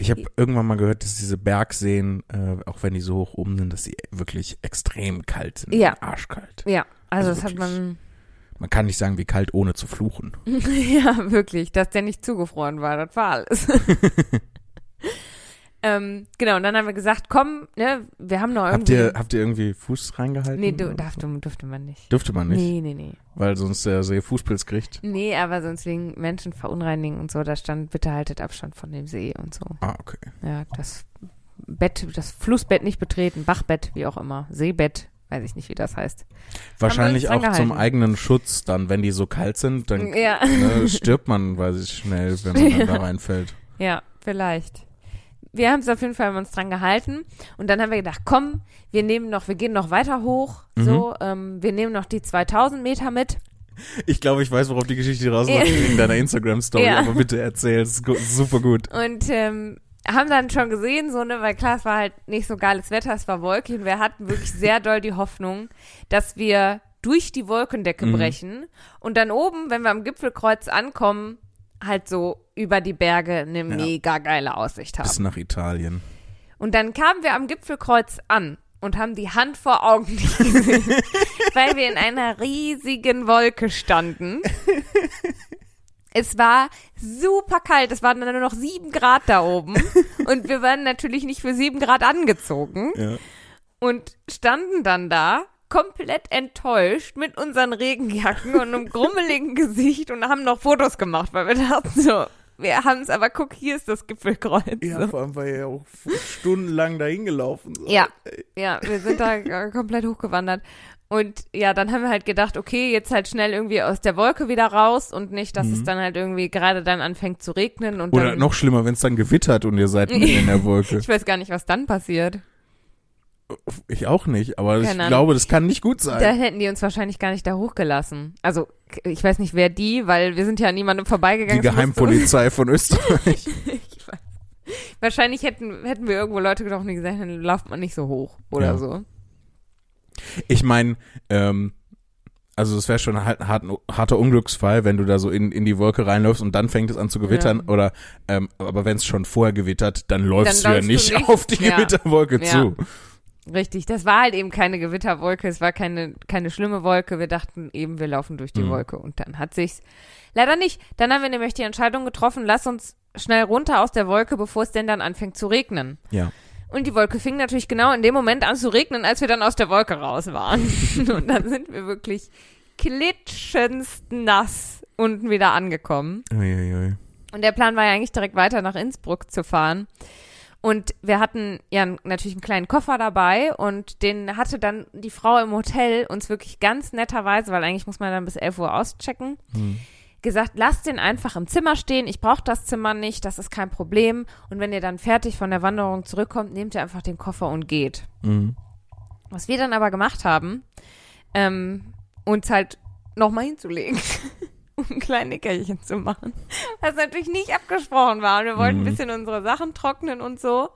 Ich habe irgendwann mal gehört, dass diese Bergseen, äh, auch wenn die so hoch oben sind, dass sie wirklich extrem kalt sind. Ja. Arschkalt. Ja, also, Also das hat man, Man kann nicht sagen, wie kalt, ohne zu fluchen. (laughs) ja, wirklich, dass der nicht zugefroren war, das war alles. (laughs) ähm, genau, und dann haben wir gesagt, komm, ne, wir haben noch Habt irgendwie. ihr, habt ihr irgendwie Fuß reingehalten? nee, du, darf, du, durfte man nicht. Dürfte man nicht, Nee, nee, nee. weil sonst der See Fußpilz kriegt. Nee, aber sonst wegen Menschen verunreinigen und so, da stand, bitte haltet Abstand von dem See und so. Ah, okay. Ja, das Bett, das Flussbett nicht betreten, Bachbett, wie auch immer, Seebett, weiß ich nicht, wie das heißt. Wahrscheinlich auch zum eigenen Schutz, dann, wenn die so kalt sind, dann Ja. ne, stirbt man, weiß ich, schnell, wenn man dann da (laughs) reinfällt. Ja, vielleicht. Wir haben es auf jeden Fall uns dran gehalten und dann haben wir gedacht, komm, wir nehmen noch, wir gehen noch weiter hoch, Mhm. so, ähm, wir nehmen noch die 2000 Meter mit. Ich glaube, ich weiß, worauf die Geschichte rausläuft wegen deiner Instagram-Story, Ja. aber bitte erzähl, es ist super gut. Und ähm, haben dann schon gesehen, so, ne, weil klar, es war halt nicht so geiles Wetter, es war wolkig und wir hatten wirklich sehr doll die Hoffnung, dass wir durch die Wolkendecke Mhm. brechen und dann oben, wenn wir am Gipfelkreuz ankommen, halt so über die Berge eine mega geile Aussicht haben. Bis nach Italien. Und dann kamen wir am Gipfelkreuz an und haben die Hand vor Augen (laughs) gesehen, weil wir in einer riesigen Wolke standen. Es war super kalt, es waren dann nur noch sieben Grad da oben und wir waren natürlich nicht für sieben Grad angezogen Ja. und standen dann da komplett enttäuscht mit unseren Regenjacken und einem grummeligen Gesicht und haben noch Fotos gemacht, weil wir dachten so, wir haben es, aber guck, hier ist das Gipfelkreuz. Ja, vor allem, weil ihr ja auch stundenlang dahin gelaufen seid. Ja, ja, wir sind da äh, komplett hochgewandert. Und ja, dann haben wir halt gedacht, okay, jetzt halt schnell irgendwie aus der Wolke wieder raus und nicht, dass es dann halt irgendwie gerade dann anfängt zu regnen und Mhm. Oder dann, noch schlimmer, wenn es dann gewittert und ihr seid in der (laughs) Wolke. ich weiß gar nicht, was dann passiert. Ich auch nicht, aber ich Keine Ahnung. glaube, das kann nicht gut sein. Da hätten die uns wahrscheinlich gar nicht da hochgelassen. Also, ich weiß nicht, wer die, weil wir sind ja an niemandem Die vorbeigegangen. Musste- Geheimpolizei von (laughs) Österreich. ich weiß. Wahrscheinlich hätten, hätten wir irgendwo Leute getroffen, die gesagt hätten, lauft man nicht so hoch oder Ja. so. Ich meine, ähm, also es wäre schon ein hart, hart, harter Unglücksfall, wenn du da so in, in die Wolke reinläufst und dann fängt es an zu gewittern. Ja. Oder ähm, aber wenn es schon vorher gewittert, dann läufst Dann du ja nicht du auf die Ja. Gewitterwolke zu. Richtig, das war halt eben keine Gewitterwolke, es war keine, keine schlimme Wolke. Wir dachten eben, wir laufen durch die Mhm. Wolke und dann hat sich's leider nicht. Dann haben wir nämlich die Entscheidung getroffen, lass uns schnell runter aus der Wolke, bevor es denn dann anfängt zu regnen. Ja. Und die Wolke fing natürlich genau in dem Moment an zu regnen, als wir dann aus der Wolke raus waren. (laughs) und dann sind wir wirklich klitschendst nass unten wieder angekommen. Uiuiui. Und der Plan war ja eigentlich direkt weiter nach Innsbruck zu fahren. Und wir hatten ja natürlich einen kleinen Koffer dabei und den hatte dann die Frau im Hotel uns wirklich ganz netterweise, weil eigentlich muss man dann bis 11 Uhr auschecken, Hm. gesagt, lasst den einfach im Zimmer stehen. Ich brauche das Zimmer nicht, das ist kein Problem. Und wenn ihr dann fertig von der Wanderung zurückkommt, nehmt ihr einfach den Koffer und geht. Mhm. Was wir dann aber gemacht haben, ähm, uns halt nochmal hinzulegen. (laughs) (laughs) um ein kleines Nickerchen zu machen. Was natürlich nicht abgesprochen war. Und wir wollten ein bisschen unsere Sachen trocknen und so.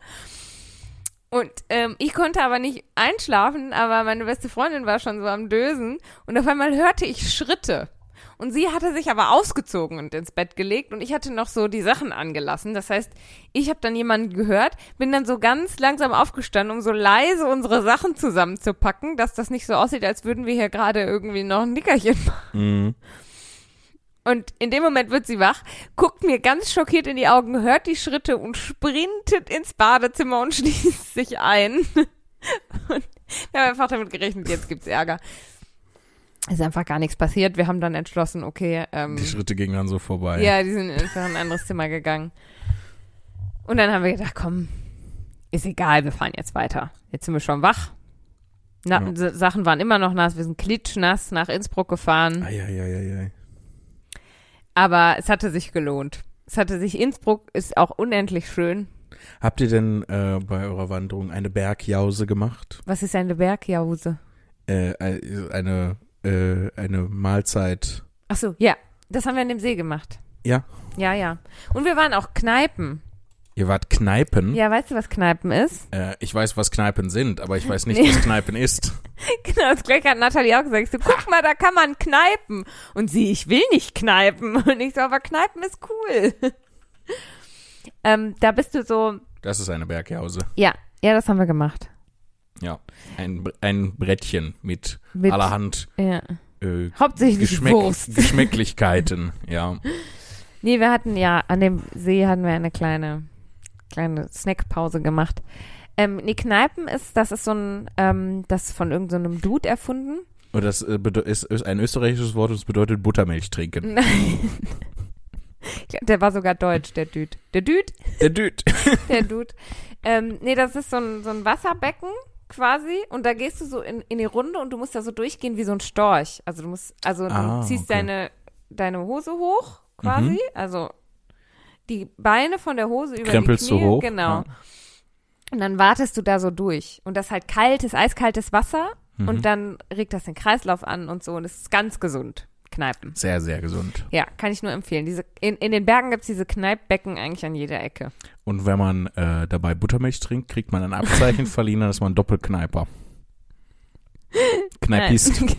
Und ähm, ich konnte aber nicht einschlafen, aber meine beste Freundin war schon so am Dösen. Und auf einmal hörte ich Schritte. Und sie hatte sich aber ausgezogen und ins Bett gelegt und ich hatte noch so die Sachen angelassen. Das heißt, ich habe dann jemanden gehört, bin dann so ganz langsam aufgestanden, um so leise unsere Sachen zusammenzupacken, dass das nicht so aussieht, als würden wir hier gerade irgendwie noch ein Nickerchen machen. Mhm. Und in dem Moment wird sie wach, guckt mir ganz schockiert in die Augen, hört die Schritte und sprintet ins Badezimmer und (laughs) schließt sich ein. Und wir haben einfach damit gerechnet, jetzt gibt's Ärger. Ist einfach gar nichts passiert. Wir haben dann entschlossen, okay, ähm, Die Schritte gingen dann so vorbei. ja, die sind einfach in ein anderes Zimmer gegangen. Und dann haben wir gedacht, komm, ist egal, wir fahren jetzt weiter. Jetzt sind wir schon wach. Na, Ja. Sachen waren immer noch nass, wir sind klitschnass nach Innsbruck gefahren. Eieieiei. Aber es hatte sich gelohnt. Es hatte sich, Innsbruck ist auch unendlich schön. Habt ihr denn äh, bei eurer Wanderung eine Bergjause gemacht? Was ist eine Bergjause? Äh, äh, eine, äh, eine Mahlzeit. Ach so, ja, das haben wir in dem See gemacht. Ja. Ja, ja. Und wir waren auch Kneipen. Ihr wart Kneipen. Ja, weißt du, was Kneipen ist? Äh, ich weiß, was Kneipen sind, aber ich weiß nicht, Nee. was Kneipen ist. (laughs) Genau, das gleiche hat Nathalie auch gesagt. So, guck mal, da kann man kneipen. Und sie, ich will nicht kneipen. (laughs) Und ich so, aber kneipen ist cool. (laughs) ähm, da bist du so, Das ist eine Bergjause. ja, ja, das haben wir gemacht. Ja. Ein, ein Brettchen mit, Mit- allerhand Ja. äh, Hauptsächlich Geschmäck Wurst. Geschmäcklichkeiten. Ja. Nee, wir hatten ja, an dem See hatten wir eine kleine, kleine Snackpause gemacht. Ähm, nee, Kneipen ist, das ist so ein, ähm, das ist von irgendeinem so Dude erfunden. Und das äh, ist, ist ein österreichisches Wort und es bedeutet Buttermilch trinken. Nein. Glaub, Der war sogar deutsch, der Dude. Der Dude? Der Düt. (laughs) Der Dude. Ähm, nee, das ist so ein, so ein Wasserbecken quasi und da gehst du so in, in die Runde und du musst da so durchgehen wie so ein Storch. Also du musst, also du Ah, ziehst okay. deine, deine Hose hoch quasi, Mhm. also die Beine von der Hose über Krempelst die du Knie, hoch? genau. Ja. Und dann wartest du da so durch und das ist halt kaltes, eiskaltes Wasser Mhm. und dann regt das den Kreislauf an und so und es ist ganz gesund. Kneipen. Sehr, sehr gesund. Ja, kann ich nur empfehlen. Diese, in, in den Bergen gibt's diese Kneippbecken eigentlich an jeder Ecke. Und wenn man äh, dabei Buttermilch trinkt, kriegt man ein Abzeichen (laughs) verliehen, dann ist man Doppelkneiper. (laughs) Kneipist. (laughs)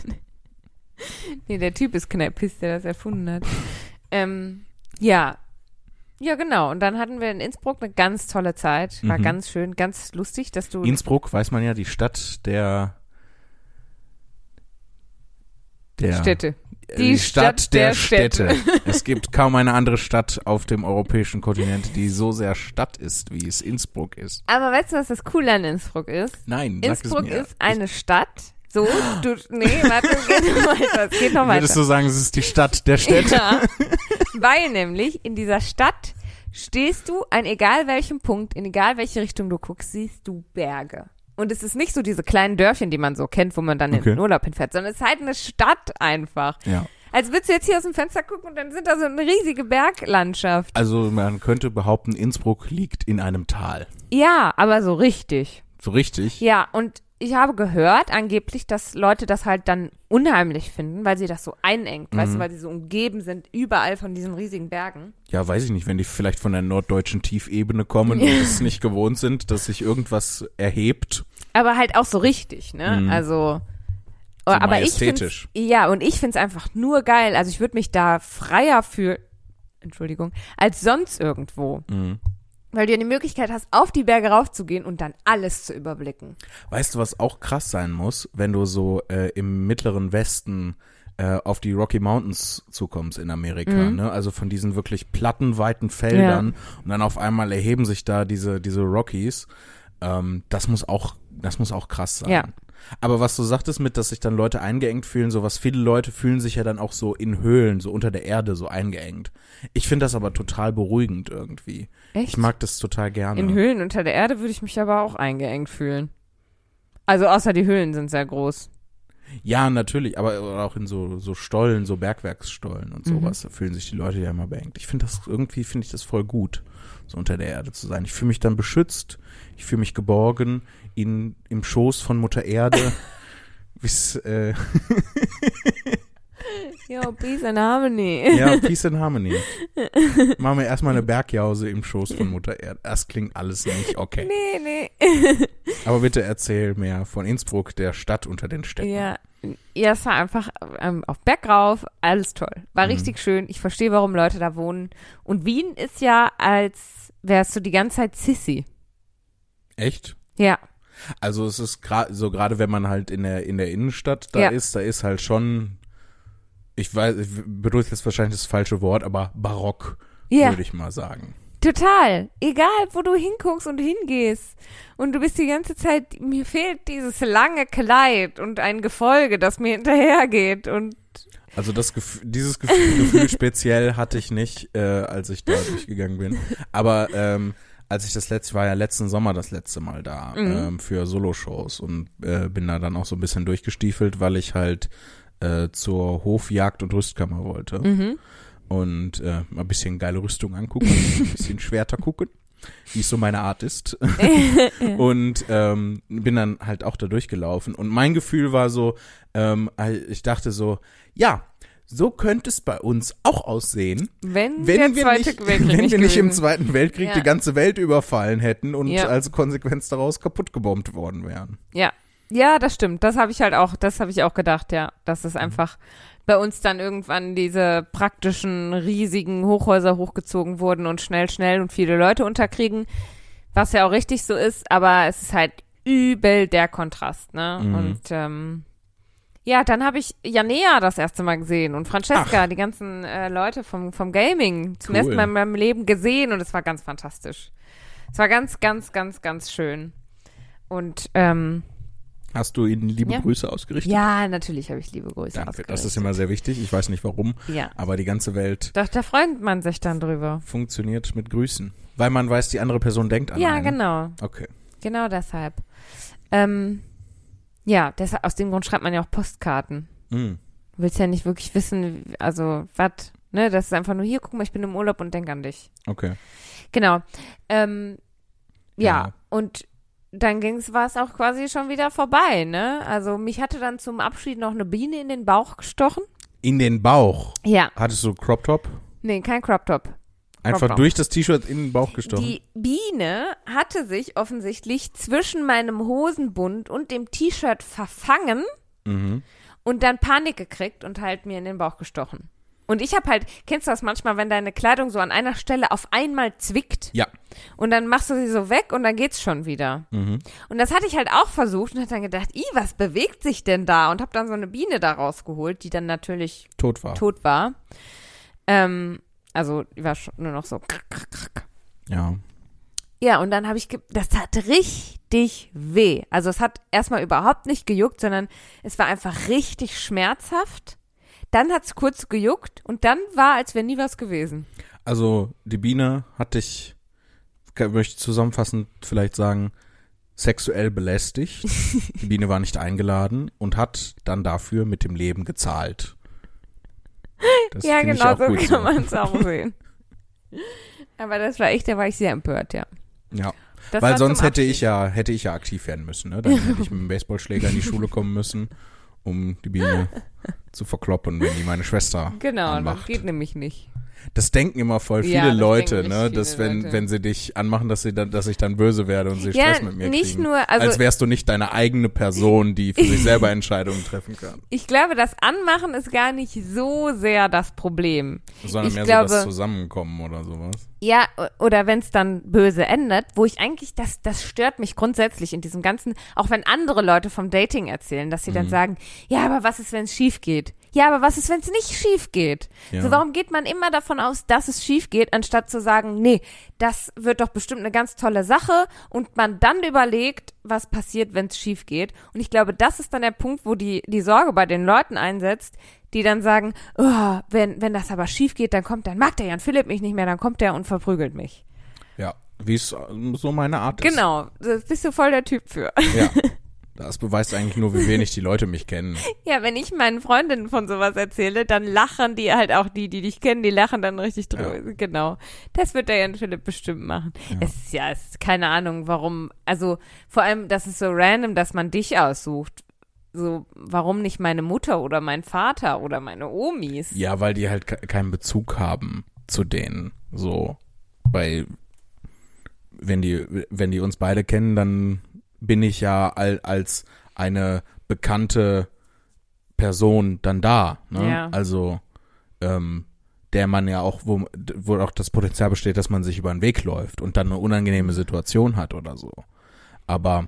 Nee, der Typ ist Kneipist, der das erfunden hat. ähm, ja. Ja, genau. Und dann hatten wir in Innsbruck eine ganz tolle Zeit. War Mhm. ganz schön, ganz lustig, dass du. Innsbruck, weiß man ja, die Stadt der der Städte. äh, Die Stadt der Städte. Städte. es gibt kaum eine andere Stadt auf dem europäischen Kontinent, die so sehr Stadt ist, wie es Innsbruck ist. Aber weißt du, was das Coole an Innsbruck ist? Nein, Innsbruck ist eine Stadt. So, du, nee, warte, geht noch weiter, es geht noch weiter. Würdest du sagen, es ist die Stadt der Städte? Ja, (laughs) weil nämlich in dieser Stadt stehst du an egal welchem Punkt, in egal welche Richtung du guckst, siehst du Berge. Und es ist nicht so diese kleinen Dörfchen, die man so kennt, wo man dann in Okay. den Urlaub hinfährt, sondern es ist halt eine Stadt einfach. Ja. Als würdest du jetzt hier aus dem Fenster gucken und dann sind da so eine riesige Berglandschaft. Also man könnte behaupten, Innsbruck liegt in einem Tal. Ja, aber so richtig. So richtig? Ja, und ich habe gehört, angeblich, dass Leute das halt dann unheimlich finden, weil sie das so einengt, weißt Mhm. du, weil sie so umgeben sind, überall von diesen riesigen Bergen. Ja, weiß ich nicht, wenn die vielleicht von der norddeutschen Tiefebene kommen und (laughs) es nicht gewohnt sind, dass sich irgendwas erhebt. Aber halt auch so richtig, ne? Mhm. Also. So aber ich ja, und ich find's einfach nur geil. Also ich würde mich da freier fühlen, Entschuldigung, als sonst irgendwo. Mhm. Weil du ja die Möglichkeit hast, auf die Berge raufzugehen und dann alles zu überblicken. Weißt du, was auch krass sein muss, wenn du so äh, im mittleren Westen äh, auf die Rocky Mountains zukommst in Amerika, Mhm. ne? Also von diesen wirklich plattenweiten Feldern und dann auf einmal erheben sich da diese diese Rockies. Ähm, das muss auch das muss auch krass sein. Ja. Aber was du sagtest mit, dass sich dann Leute eingeengt fühlen, so was viele Leute fühlen sich ja dann auch so in Höhlen, so unter der Erde so eingeengt. Ich finde das aber total beruhigend irgendwie. Echt? Ich mag das total gerne. In Höhlen unter der Erde würde ich mich aber auch eingeengt fühlen. Also außer die Höhlen sind sehr groß. Ja, natürlich, aber auch in so, so Stollen, so Bergwerksstollen und Mhm. sowas, da fühlen sich die Leute ja immer beengt. Ich finde das, irgendwie finde ich das voll gut, so unter der Erde zu sein. Ich fühle mich dann beschützt, ich fühle mich geborgen in, im Schoß von Mutter Erde. (laughs) Bis, äh, (laughs) Yo, Peace and Harmony. Ja, Peace and Harmony. (laughs) Machen wir erstmal eine Bergjause im Schoß von Mutter Erde. Das klingt alles nicht okay. Nee, nee. Aber bitte erzähl mehr von Innsbruck, der Stadt unter den Städten. Ja, ja, es war einfach ähm, auf Berg rauf, alles toll. War Mhm. richtig schön. Ich verstehe, warum Leute da wohnen. Und Wien ist ja, als wärst du die ganze Zeit Sissy. Echt? Ja, Also es ist gerade so gerade wenn man halt in der in der Innenstadt da Ja. ist, da ist halt schon ich weiß, ich benutze jetzt wahrscheinlich das falsche Wort, aber barock ja, würde ich mal sagen. total. Egal, wo du hinguckst und hingehst. Und du bist die ganze Zeit, mir fehlt dieses lange Kleid und ein Gefolge, das mir hinterhergeht. Und Also das Gefühl, dieses Gefühl, Gefühl (laughs) speziell hatte ich nicht, äh, als ich da durchgegangen bin. Aber ähm, als ich das letzte, ich war ja letzten Sommer das letzte Mal da ähm, für Soloshows und äh, bin da dann auch so ein bisschen durchgestiefelt, weil ich halt äh, zur Hofjagd und Rüstkammer wollte. Und äh, mal ein bisschen geile Rüstung angucken, ein (laughs) bisschen Schwerter gucken, wie es so meine Art ist. (laughs) (laughs) und ähm, bin dann halt auch da durchgelaufen. Und mein Gefühl war so, ähm, ich dachte so, ja, so könnte es bei uns auch aussehen, wenn, wenn wir nicht, Weltkrieg (laughs) wenn wir nicht im Zweiten Weltkrieg Ja. die ganze Welt überfallen hätten und Ja. als Konsequenz daraus kaputt gebombt worden wären. Ja. Ja, das stimmt. Das habe ich halt auch, das habe ich auch gedacht, ja. Dass Mhm. es einfach bei uns dann irgendwann diese praktischen, riesigen Hochhäuser hochgezogen wurden und schnell, schnell und viele Leute unterkriegen. Was ja auch richtig so ist, aber es ist halt übel der Kontrast, ne? Mhm. Und ähm, ja, dann habe ich Janea das erste Mal gesehen und Francesca, die ganzen äh, Leute vom, vom Gaming zum Cool. ersten Mal in meinem Leben gesehen und es war ganz fantastisch. Es war ganz, ganz, ganz, ganz schön. Und ähm, Hast du ihnen liebe Ja. Grüße ausgerichtet? ja, natürlich habe ich liebe Grüße Danke, das ist ausgerichtet. immer sehr wichtig. Ich weiß nicht warum, Ja. aber die ganze Welt Doch, da freut man sich dann drüber. funktioniert mit Grüßen. Weil man weiß, die andere Person denkt an Ja, einen. genau. Okay. Genau deshalb. Ähm, ja, deshalb, aus dem Grund schreibt man ja auch Postkarten. Mhm. Du willst ja nicht wirklich wissen, also, was, ne? Das ist einfach nur, hier, guck mal, ich bin im Urlaub und denk an dich. Okay. Genau. Ähm, ja, Ja. und dann ging's, war es auch quasi schon wieder vorbei, ne? Also, mich hatte dann zum Abschied noch eine Biene in den Bauch gestochen. In den Bauch. Ja. Hattest du Crop Top? Nee, kein Crop Top. Einfach durch das T-Shirt in den Bauch gestochen. Die Biene hatte sich offensichtlich zwischen meinem Hosenbund und dem T-Shirt verfangen mhm. und dann Panik gekriegt und halt mir in den Bauch gestochen. Und ich habe halt, kennst du das manchmal, wenn deine Kleidung so an einer Stelle auf einmal zwickt Ja. und dann machst du sie so weg und dann geht's schon wieder. Mhm. Und das hatte ich halt auch versucht und hab dann gedacht, i, was bewegt sich denn da? Und hab dann so eine Biene da rausgeholt, die dann natürlich Tot war. tot war. Ähm, also die war schon nur noch so. Ja. Ja, und dann habe ich, das tat richtig weh. Also es hat erstmal überhaupt nicht gejuckt, sondern es war einfach richtig schmerzhaft. Dann hat's kurz gejuckt und dann war, als wäre nie was gewesen. Also die Biene hat dich, möchte ich zusammenfassend vielleicht sagen, sexuell belästigt. (laughs) die Biene war nicht eingeladen und hat dann dafür mit dem Leben gezahlt. Das ja, genau, so kann man es auch (laughs) sehen. Aber das war echt, da war ich sehr empört, ja. Ja, Das weil sonst hätte ich ja, hätte ich ja aktiv werden müssen. Ne? Dann hätte ich mit dem Baseballschläger in die Schule kommen müssen, um die Biene (laughs) zu verkloppen, wenn die meine Schwester Genau, das anmacht. geht nämlich nicht. Das denken immer voll viele Ja, Leute, ne, dass wenn Leute. wenn sie dich anmachen, dass sie dann, dass ich dann böse werde und sie Ja, Stress mit mir nicht kriegen. nur, also- als wärst du nicht deine eigene Person, die für sich selber (laughs) Entscheidungen treffen kann, Ich glaube, das Anmachen ist gar nicht so sehr das Problem. sondern Ich mehr glaube- so das Zusammenkommen oder sowas. Ja, oder wenn es dann böse endet, wo ich eigentlich, das, das stört mich grundsätzlich in diesem ganzen, auch wenn andere Leute vom Dating erzählen, dass sie Mhm. dann sagen, ja, aber was ist, wenn es schief geht? Ja, aber was ist, wenn es nicht schief geht? Ja. So, warum geht man immer davon aus, dass es schief geht, anstatt zu sagen, nee, das wird doch bestimmt eine ganz tolle Sache und man dann überlegt, was passiert, wenn es schief geht. Und ich glaube, das ist dann der Punkt, wo die, die Sorge bei den Leuten einsetzt, die dann sagen, oh, wenn, wenn das aber schief geht, dann kommt, dann mag der Jan Philipp mich nicht mehr, dann kommt der und verprügelt mich. Ja, wie es so meine Art ist. Genau, da bist du voll der Typ für. Ja. (laughs) Das beweist eigentlich nur, wie wenig die Leute mich kennen. (laughs) Ja, wenn ich meinen Freundinnen von sowas erzähle, dann lachen die halt auch die, die dich kennen, die lachen dann richtig drüber. Genau. Das wird der Jan Philipp bestimmt machen. Es ist ja, es ist keine Ahnung, warum. Also vor allem, das ist so random, dass man dich aussucht. so, warum nicht meine Mutter oder mein Vater oder meine Omis? Ja, weil die halt ke- keinen Bezug haben zu denen. So, bei, wenn die, wenn die uns beide kennen, dann bin ich ja al, als eine bekannte Person dann da. Ne? Ja. Also, ähm, der man ja auch, wo, wo auch das Potenzial besteht, dass man sich über den Weg läuft und dann eine unangenehme Situation hat oder so. Aber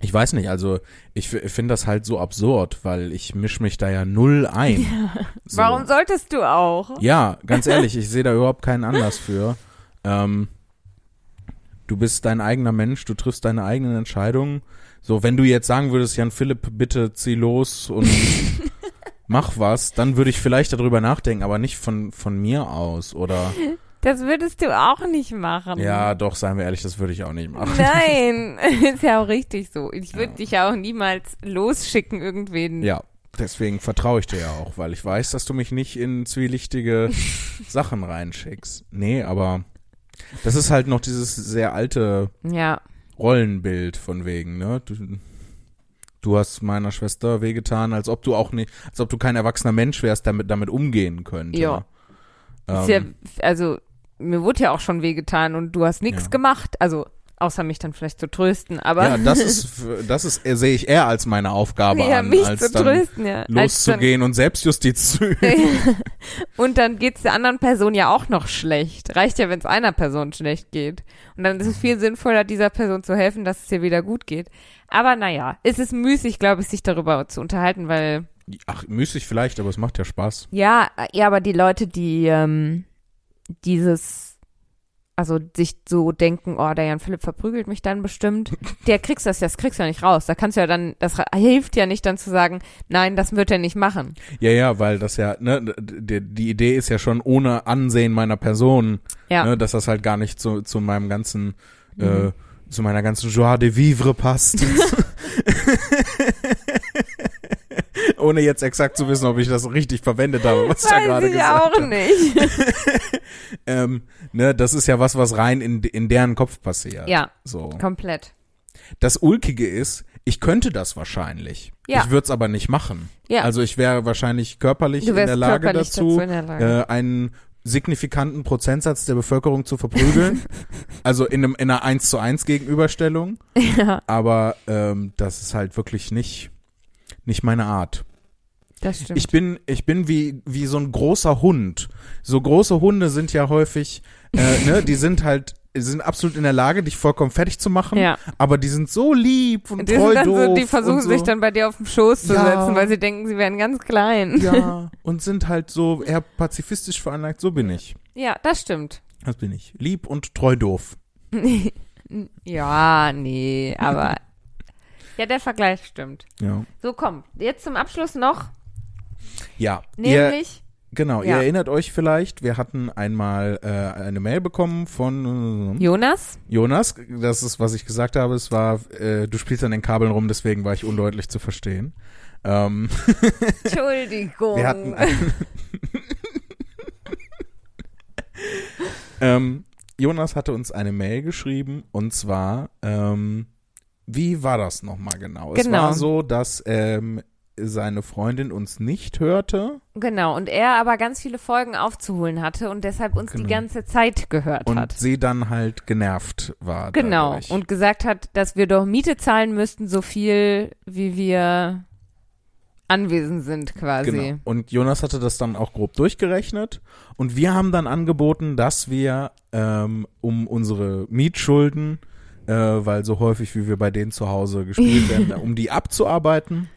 ich weiß nicht, also ich f- finde das halt so absurd, weil ich misch mich da ja null ein. (laughs) So. Warum solltest du auch? Ja, ganz (laughs) ehrlich, ich sehe da überhaupt keinen Anlass für. Ähm, du bist dein eigener Mensch, du triffst deine eigenen Entscheidungen. So, wenn du jetzt sagen würdest, Jan Philipp, bitte zieh los und (laughs) mach was, dann würde ich vielleicht darüber nachdenken, aber nicht von, von mir aus. Oder Das würdest du auch nicht machen. ja, doch, seien wir ehrlich, das würde ich auch nicht machen. Nein, (laughs) ist ja auch richtig so. Ich würde dich ja auch niemals losschicken, irgendwen. Ja, deswegen vertraue ich dir ja auch, weil ich weiß, dass du mich nicht in zwielichtige (laughs) Sachen reinschickst. Nee, aber das ist halt noch dieses sehr alte Ja, Rollenbild von wegen, ne? Du, du hast meiner Schwester wehgetan, als ob du auch nicht, als ob du kein erwachsener Mensch wärst, damit damit umgehen könnte. Ja. Ähm, ist ja, also mir wurde ja auch schon wehgetan und du hast nichts Ja. gemacht. Also außer mich dann vielleicht zu trösten, aber ja, das ist, (laughs) das ist, äh, sehe ich eher als meine Aufgabe ja, an, mich als zu dann trösten, ja. Loszugehen und Selbstjustiz zu (laughs) üben. Und dann geht's der anderen Person ja auch noch schlecht. Reicht ja, wenn es einer Person schlecht geht. Und dann ist es viel sinnvoller, dieser Person zu helfen, dass es ihr wieder gut geht. Aber naja, es ist müßig, glaube ich, sich darüber zu unterhalten, weil Ach, müßig vielleicht, aber es macht ja Spaß. Ja, ja, aber die Leute, die ähm, dieses, also sich so denken, oh, der Jan Philipp verprügelt mich dann bestimmt, der kriegst das, das kriegst du ja nicht raus. Da kannst du ja dann, das hilft ja nicht dann zu sagen, nein, das wird er nicht machen. Ja, ja, weil das ja, ne, die, die Idee ist ja schon ohne Ansehen meiner Person, Ja, ne, dass das halt gar nicht zu, zu meinem ganzen, äh, Mhm. zu meiner ganzen Joie de vivre passt. (laughs) (laughs) Ohne jetzt exakt zu wissen, ob ich das richtig verwendet habe, was ich da weiß gerade gesagt auch habe. nicht. (laughs) Ähm, ne, das ist ja was, was rein in, in deren Kopf passiert. ja, So. komplett. Das Ulkige ist, ich könnte das wahrscheinlich. Ja. Ich würde es aber nicht machen. Ja. Also ich wäre wahrscheinlich körperlich in der Lage dazu, dazu der Lage. äh, einen signifikanten Prozentsatz der Bevölkerung zu verprügeln. (laughs) also in, einem, in einer 1 zu 1 Gegenüberstellung. ja, Aber ähm, das ist halt wirklich nicht, nicht meine Art. Das stimmt. Ich bin, ich bin wie, wie so ein großer Hund. So große Hunde sind ja häufig, äh, ne, die sind halt, sind absolut in der Lage, dich vollkommen fertig zu machen. ja. Aber die sind so lieb und Die, treu sind doof so, die versuchen so. sich dann bei dir auf den Schoß zu Ja. setzen, weil sie denken, sie wären ganz klein. ja (laughs) und sind halt so eher pazifistisch veranlagt. So bin ich. ja das stimmt. Das bin ich. Lieb und treu doof. (laughs) Ja, nee, aber (laughs) ja, der Vergleich stimmt. Ja. So, komm, jetzt zum Abschluss noch, Ja. Ihr, nämlich, genau. Ihr Ja. erinnert euch vielleicht, wir hatten einmal äh, eine Mail bekommen von äh, Jonas. Jonas. Das ist, was ich gesagt habe. Es war, äh, du spielst an den Kabeln rum, deswegen war ich undeutlich zu verstehen. Ähm, (laughs) Entschuldigung. wir hatten ähm, Jonas hatte uns eine Mail geschrieben und zwar, ähm, wie war das nochmal genau? Es Genau. war so, dass ähm, seine Freundin uns nicht hörte Genau, und er aber ganz viele Folgen aufzuholen hatte und deshalb uns Genau. die ganze Zeit gehört und hat. sie dann halt genervt war. Genau, dadurch. und gesagt hat, dass wir doch Miete zahlen müssten, so viel, wie wir anwesend sind quasi. Genau. Und Jonas hatte das dann auch grob durchgerechnet. Und wir haben dann angeboten, dass wir ähm, um unsere Mietschulden, äh, weil so häufig wie wir bei denen zu Hause gespielt werden, (laughs) um die abzuarbeiten,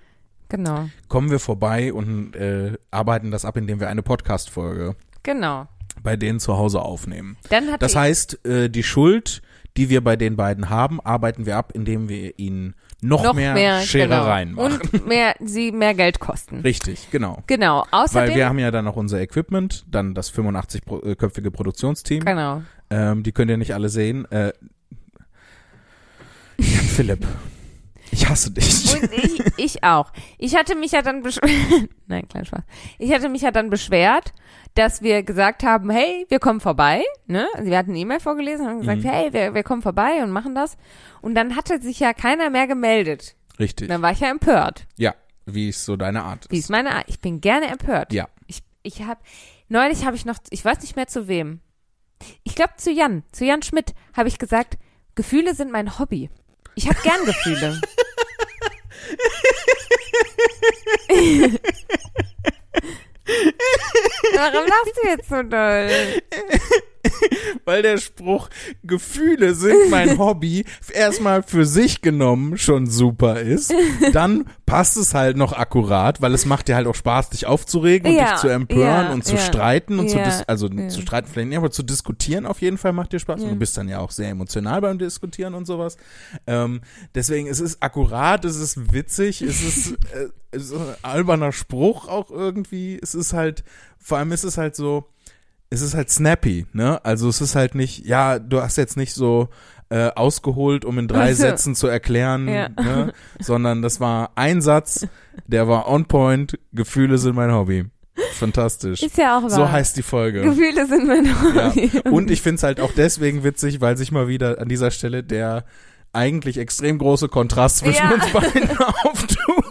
Genau, kommen wir vorbei und äh, arbeiten das ab, indem wir eine Podcast-Folge genau. bei denen zu Hause aufnehmen. Dann hat Das heißt, äh, die Schuld, die wir bei den beiden haben, arbeiten wir ab, indem wir ihnen noch, noch mehr, mehr, Scherereien genau. machen. Und mehr, sie mehr Geld kosten. Richtig, genau. Genau, außerdem, Weil wir haben ja dann noch unser Equipment, dann das 85-köpfige Produktionsteam. genau. Ähm, die könnt ihr nicht alle sehen. Äh, (laughs) Philipp, ich hasse dich. Und ich, ich auch. Ich hatte mich ja dann beschwert, (laughs) nein, klein Spaß. Ich hatte mich ja dann beschwert, dass wir gesagt haben, hey, wir kommen vorbei, ne? Also wir hatten eine E-Mail vorgelesen und haben gesagt, Mhm. hey, wir, wir kommen vorbei und machen das. Und dann hatte sich ja keiner mehr gemeldet. Richtig. Dann war ich ja empört. Ja, wie ist so deine Art? Wie ist meine Art? Ich bin gerne empört. Ja. Ich, ich habe neulich habe ich noch, ich weiß nicht mehr zu wem. Ich glaube zu Jan, zu Jan Schmidt habe ich gesagt, Gefühle sind mein Hobby. Ich habe gern Gefühle. (laughs) Warum lachst du jetzt so doll? (laughs) (laughs) Weil der Spruch, Gefühle sind mein (laughs) Hobby, erstmal für sich genommen schon super ist. (laughs) Dann passt es halt noch akkurat, weil es macht dir halt auch Spaß, dich aufzuregen und Ja, dich zu empören ja, und zu ja, streiten und zu, also zu streiten vielleicht nicht, aber zu diskutieren auf jeden Fall macht dir Spaß. Und du bist dann ja auch sehr emotional beim Diskutieren und sowas. Ähm, deswegen, es ist akkurat, es ist witzig, es ist, äh, es ist ein alberner Spruch auch irgendwie. Es ist halt, vor allem ist es halt so, es ist halt snappy, ne? Also es ist halt nicht, ja, du hast jetzt nicht so äh, ausgeholt, um in drei. (laughs) Sätzen zu erklären, Ja. ne? sondern das war ein Satz, der war on point, Gefühle sind mein Hobby. Fantastisch. Ist ja auch wahr. So heißt die Folge. Gefühle sind mein Ja. Hobby. Und ich find's halt auch deswegen witzig, weil sich mal wieder an dieser Stelle der eigentlich extrem große Kontrast zwischen Ja. uns beiden (laughs) auftut.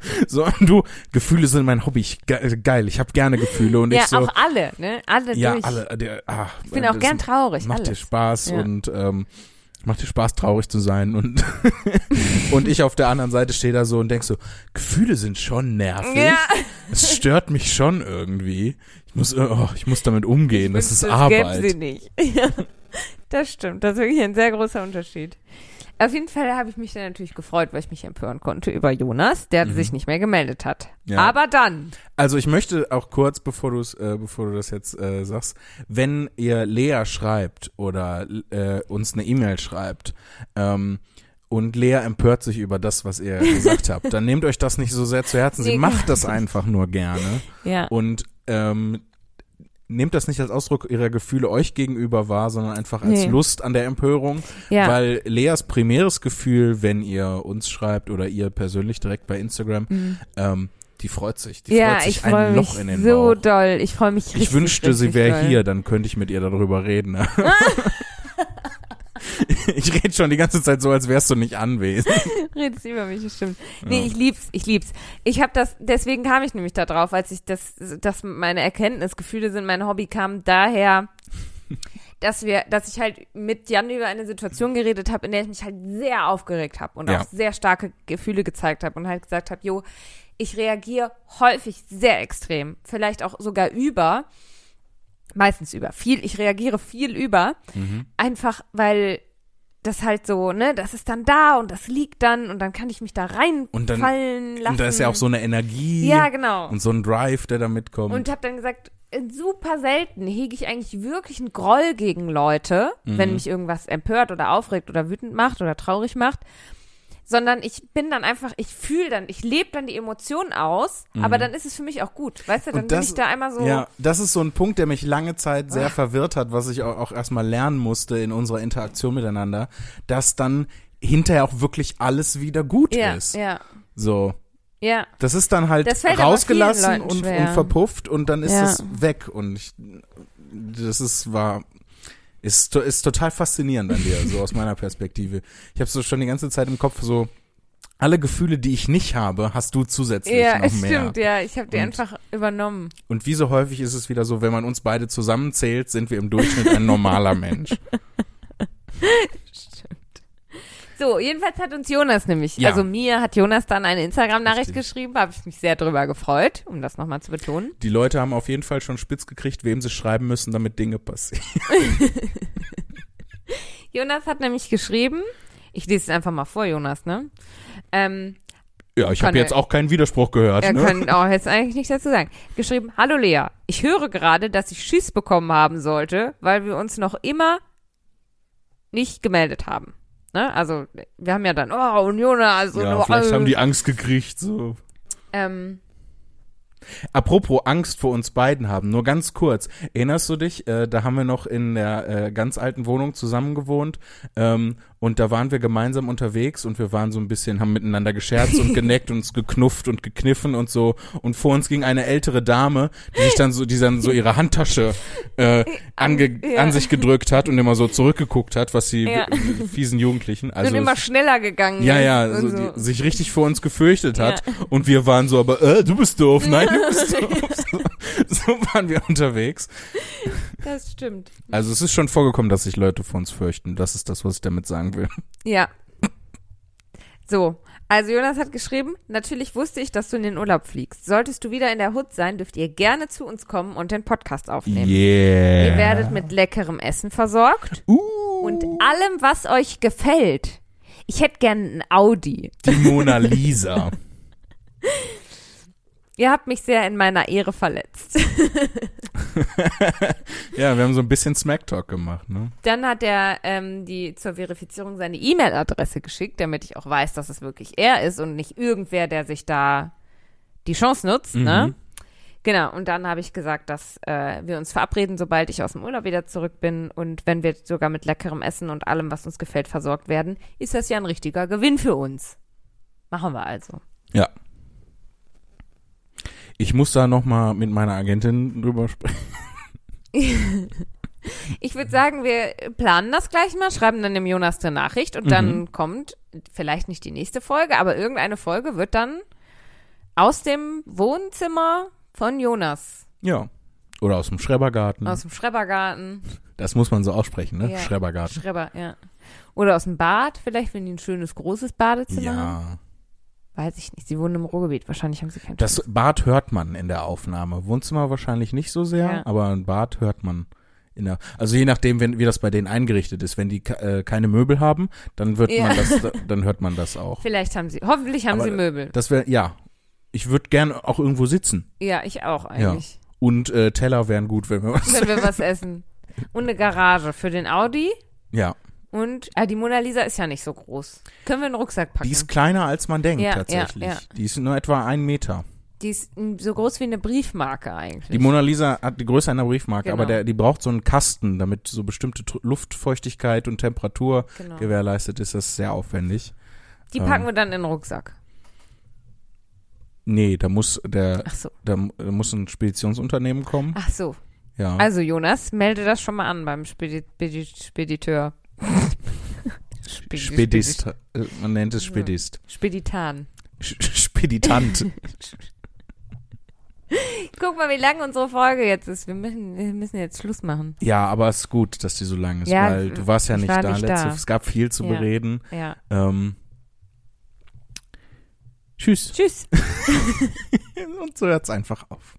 (laughs) Wo- So, du, Gefühle sind mein Hobby. Ich, ge geil, ich habe gerne Gefühle und ja, ich so. auch alle, ne? Alle ja, durch. alle. Der, ah, Ich bin auch gern traurig. Macht dir alles. Spaß Ja. und ähm, macht dir Spaß, traurig zu sein. Und, (laughs) und ich auf der anderen Seite stehe da so und denk so, Gefühle sind schon nervig. Ja. Es stört mich schon irgendwie. Ich muss, äh, oh, ich muss damit umgehen. Das ist Arbeit. sie nicht. (laughs) Ja, das stimmt. Das ist wirklich ein sehr großer Unterschied. Auf jeden Fall habe ich mich dann natürlich gefreut, weil ich mich empören konnte über Jonas, der sich nicht mehr gemeldet hat. Mhm. Ja. Aber dann. Also ich möchte auch kurz, bevor du äh, bevor du das jetzt äh, sagst, wenn ihr Lea schreibt oder äh, uns eine E-Mail schreibt ähm, und Lea empört sich über das, was ihr (laughs) gesagt habt, dann nehmt euch das nicht so sehr zu Herzen. Sie Nee, macht das einfach nur gerne Ja. und ähm, nehmt das nicht als Ausdruck ihrer Gefühle euch gegenüber wahr, sondern einfach als Nee. Lust an der Empörung, Ja. weil Leas primäres Gefühl, wenn ihr uns schreibt oder ihr persönlich direkt bei Instagram, ähm, die freut sich. Die Mhm. ja, freut sich ich ein freue mich Loch in den so Bauch. doll. Ich freue mich richtig. Ich wünschte, sie richtig wäre doll. hier, dann könnte ich mit ihr darüber reden. (laughs) ich rede schon die ganze Zeit so, als wärst du nicht anwesend. (laughs) Redest über mich, das stimmt. Nee, Ja. ich lieb's, ich lieb's. Ich habe das, deswegen kam ich nämlich da drauf, als ich das, dass meine Erkenntnis, Gefühle sind mein Hobby, kam daher, dass wir, dass ich halt mit Jan über eine Situation geredet habe, in der ich mich halt sehr aufgeregt habe und Ja. auch sehr starke Gefühle gezeigt habe und halt gesagt habe, jo, ich reagiere häufig sehr extrem, vielleicht auch sogar über, meistens über, viel, ich reagiere viel über, Mhm. einfach weil das halt so, ne, das ist dann da und das liegt dann und dann kann ich mich da Und dann- reinfallen lassen. Und da ist ja auch so eine Energie Ja, genau. und so ein Drive, der da mitkommt. Und habe dann gesagt, super selten hege ich eigentlich wirklich einen Groll gegen Leute, Mhm. wenn mich irgendwas empört oder aufregt oder wütend macht oder traurig macht, sondern ich bin dann einfach, ich fühle dann, ich lebe dann die Emotionen aus, aber dann ist es für mich auch gut, weißt du, dann Mhm. Und bin das- ich da einmal so, Ja, das ist so ein Punkt, der mich lange Zeit sehr Ah. verwirrt hat, was ich auch, auch erstmal lernen musste in unserer Interaktion miteinander, dass dann hinterher auch wirklich alles wieder gut ja, ist. ja, So. ja. Das ist dann halt Das rausgelassen und, und verpufft und dann ist Ja. es weg und ich, das ist war ist, ist total faszinierend an dir, so aus meiner Perspektive. Ich habe so schon die ganze Zeit im Kopf so alle Gefühle, die ich nicht habe, hast du zusätzlich Ja, noch mehr. stimmt, ja, ich habe die Und- einfach übernommen. Und wie so häufig ist es wieder so, wenn man uns beide zusammenzählt, sind wir im Durchschnitt ein normaler Mensch. (laughs) So, jedenfalls hat uns Jonas nämlich, Ja. also mir hat Jonas dann eine Instagram-Nachricht geschrieben, habe ich mich sehr drüber gefreut, um das nochmal zu betonen. Die Leute haben auf jeden Fall schon spitz gekriegt, wem sie schreiben müssen, damit Dinge passieren. (laughs) Jonas hat nämlich geschrieben, ich lese es einfach mal vor, Jonas, ne? Ähm, Ja, ich habe jetzt auch keinen Widerspruch gehört. er ne? kann auch jetzt eigentlich nichts dazu sagen. Geschrieben, hallo Lea, ich höre gerade, dass ich Schiss bekommen haben sollte, weil wir uns noch immer nicht gemeldet haben. Ne? Also, wir haben ja dann, oh, Jonas, und ja, oh, vielleicht äh, haben die Angst gekriegt. So. ähm, Apropos Angst vor uns beiden haben, nur ganz kurz. Erinnerst du dich, äh, da haben wir noch in der äh, ganz alten Wohnung zusammen gewohnt ähm, Und da waren wir gemeinsam unterwegs und wir waren so ein bisschen, haben miteinander gescherzt und (laughs) geneckt und uns geknufft und gekniffen und so. Und vor uns ging eine ältere Dame, die sich dann so, die dann so ihre Handtasche äh, ange, Ja. an sich gedrückt hat und immer so zurückgeguckt hat, was die Ja. fiesen Jugendlichen. Also Sind immer schneller gegangen. ja, ist ja, und so, Die, sich richtig vor uns gefürchtet hat. Und wir waren so, aber äh, du bist doof, nein, du bist (laughs) doof. So, so waren wir unterwegs. Das stimmt. Also es ist schon vorgekommen, dass sich Leute vor uns fürchten. Das ist das, was ich damit sagen will. Ja. So, also Jonas hat geschrieben, natürlich wusste ich, dass du in den Urlaub fliegst. Solltest du wieder in der Hut sein, dürft ihr gerne zu uns kommen und den Podcast aufnehmen. Yeah. Ihr werdet mit leckerem Essen versorgt uh, und allem, was euch gefällt. Ich hätte gern ein Audi. die Mona Lisa. (laughs) Ihr habt mich sehr in meiner Ehre verletzt. (laughs) ja, wir haben so ein bisschen Smacktalk gemacht, ne? Dann hat er ähm, die zur Verifizierung seine E-Mail-Adresse geschickt, damit ich auch weiß, dass es wirklich er ist und nicht irgendwer, der sich da die Chance nutzt, ne? Mhm. Genau, und dann habe ich gesagt, dass äh, wir uns verabreden, sobald ich aus dem Urlaub wieder zurück bin und wenn wir sogar mit leckerem Essen und allem, was uns gefällt, versorgt werden, ist das ja ein richtiger Gewinn für uns. Machen wir also. Ja. Ich muss da noch mal mit meiner Agentin drüber sprechen. (laughs) Ich würde sagen, wir planen das gleich mal, schreiben dann dem Jonas eine Nachricht und dann kommt vielleicht nicht die nächste Folge, aber irgendeine Folge wird dann aus dem Wohnzimmer von Jonas, Ja. Oder aus dem Schrebergarten. aus dem Schrebergarten. das muss man so aussprechen, ne? Ja. Schrebergarten. Schreber, ja. Oder aus dem Bad, vielleicht, wenn die ein schönes, großes Badezimmer haben. Ja. Weiß ich nicht. Sie wohnen im Ruhrgebiet. Wahrscheinlich haben sie kein Das Bad hört man in der Aufnahme. Wohnzimmer wahrscheinlich nicht so sehr, Ja. aber ein Bad hört man in der. Also je nachdem, wenn, wie das bei denen eingerichtet ist. Wenn die äh, keine Möbel haben, dann wird Ja. man das, (laughs) dann hört man das auch. Vielleicht haben sie, hoffentlich haben Aber sie Möbel. Das wäre, ja. Ich würde gern auch irgendwo sitzen. Ja, ich auch eigentlich. Und äh, Teller wären gut, wenn wir was. Wenn wir was (laughs) essen. Und eine Garage für den Audi. Ja. Und ah, die Mona Lisa ist ja nicht so groß. Können wir einen Rucksack packen? Die ist kleiner als man denkt, Ja, tatsächlich. ja, ja. Die ist nur etwa ein Meter. Die ist so groß wie eine Briefmarke eigentlich. Die Mona Lisa hat die Größe einer Briefmarke, Genau. aber der, die braucht so einen Kasten, damit so bestimmte Tr- Luftfeuchtigkeit und Temperatur genau. gewährleistet ist. Das ist sehr aufwendig. Die ähm, packen wir dann in den Rucksack. Nee, da muss der, so. da, da muss ein Speditionsunternehmen kommen. Ach so. Ja. Also Jonas, melde das schon mal an beim Spedi Spedi Spediteur. Spedi- Spedist. Äh, Man nennt es Spedist. Speditan. Speditant. (laughs) Guck mal, wie lang unsere Folge jetzt ist. Wir müssen, wir müssen jetzt Schluss machen. ja, aber es ist gut, dass die so lang ist, Ja, weil du warst ja ich nicht war da. nicht letzte, da. Es gab viel zu Ja. bereden. Ja. Ähm, tschüss. Tschüss. (laughs) Und so hört's einfach auf.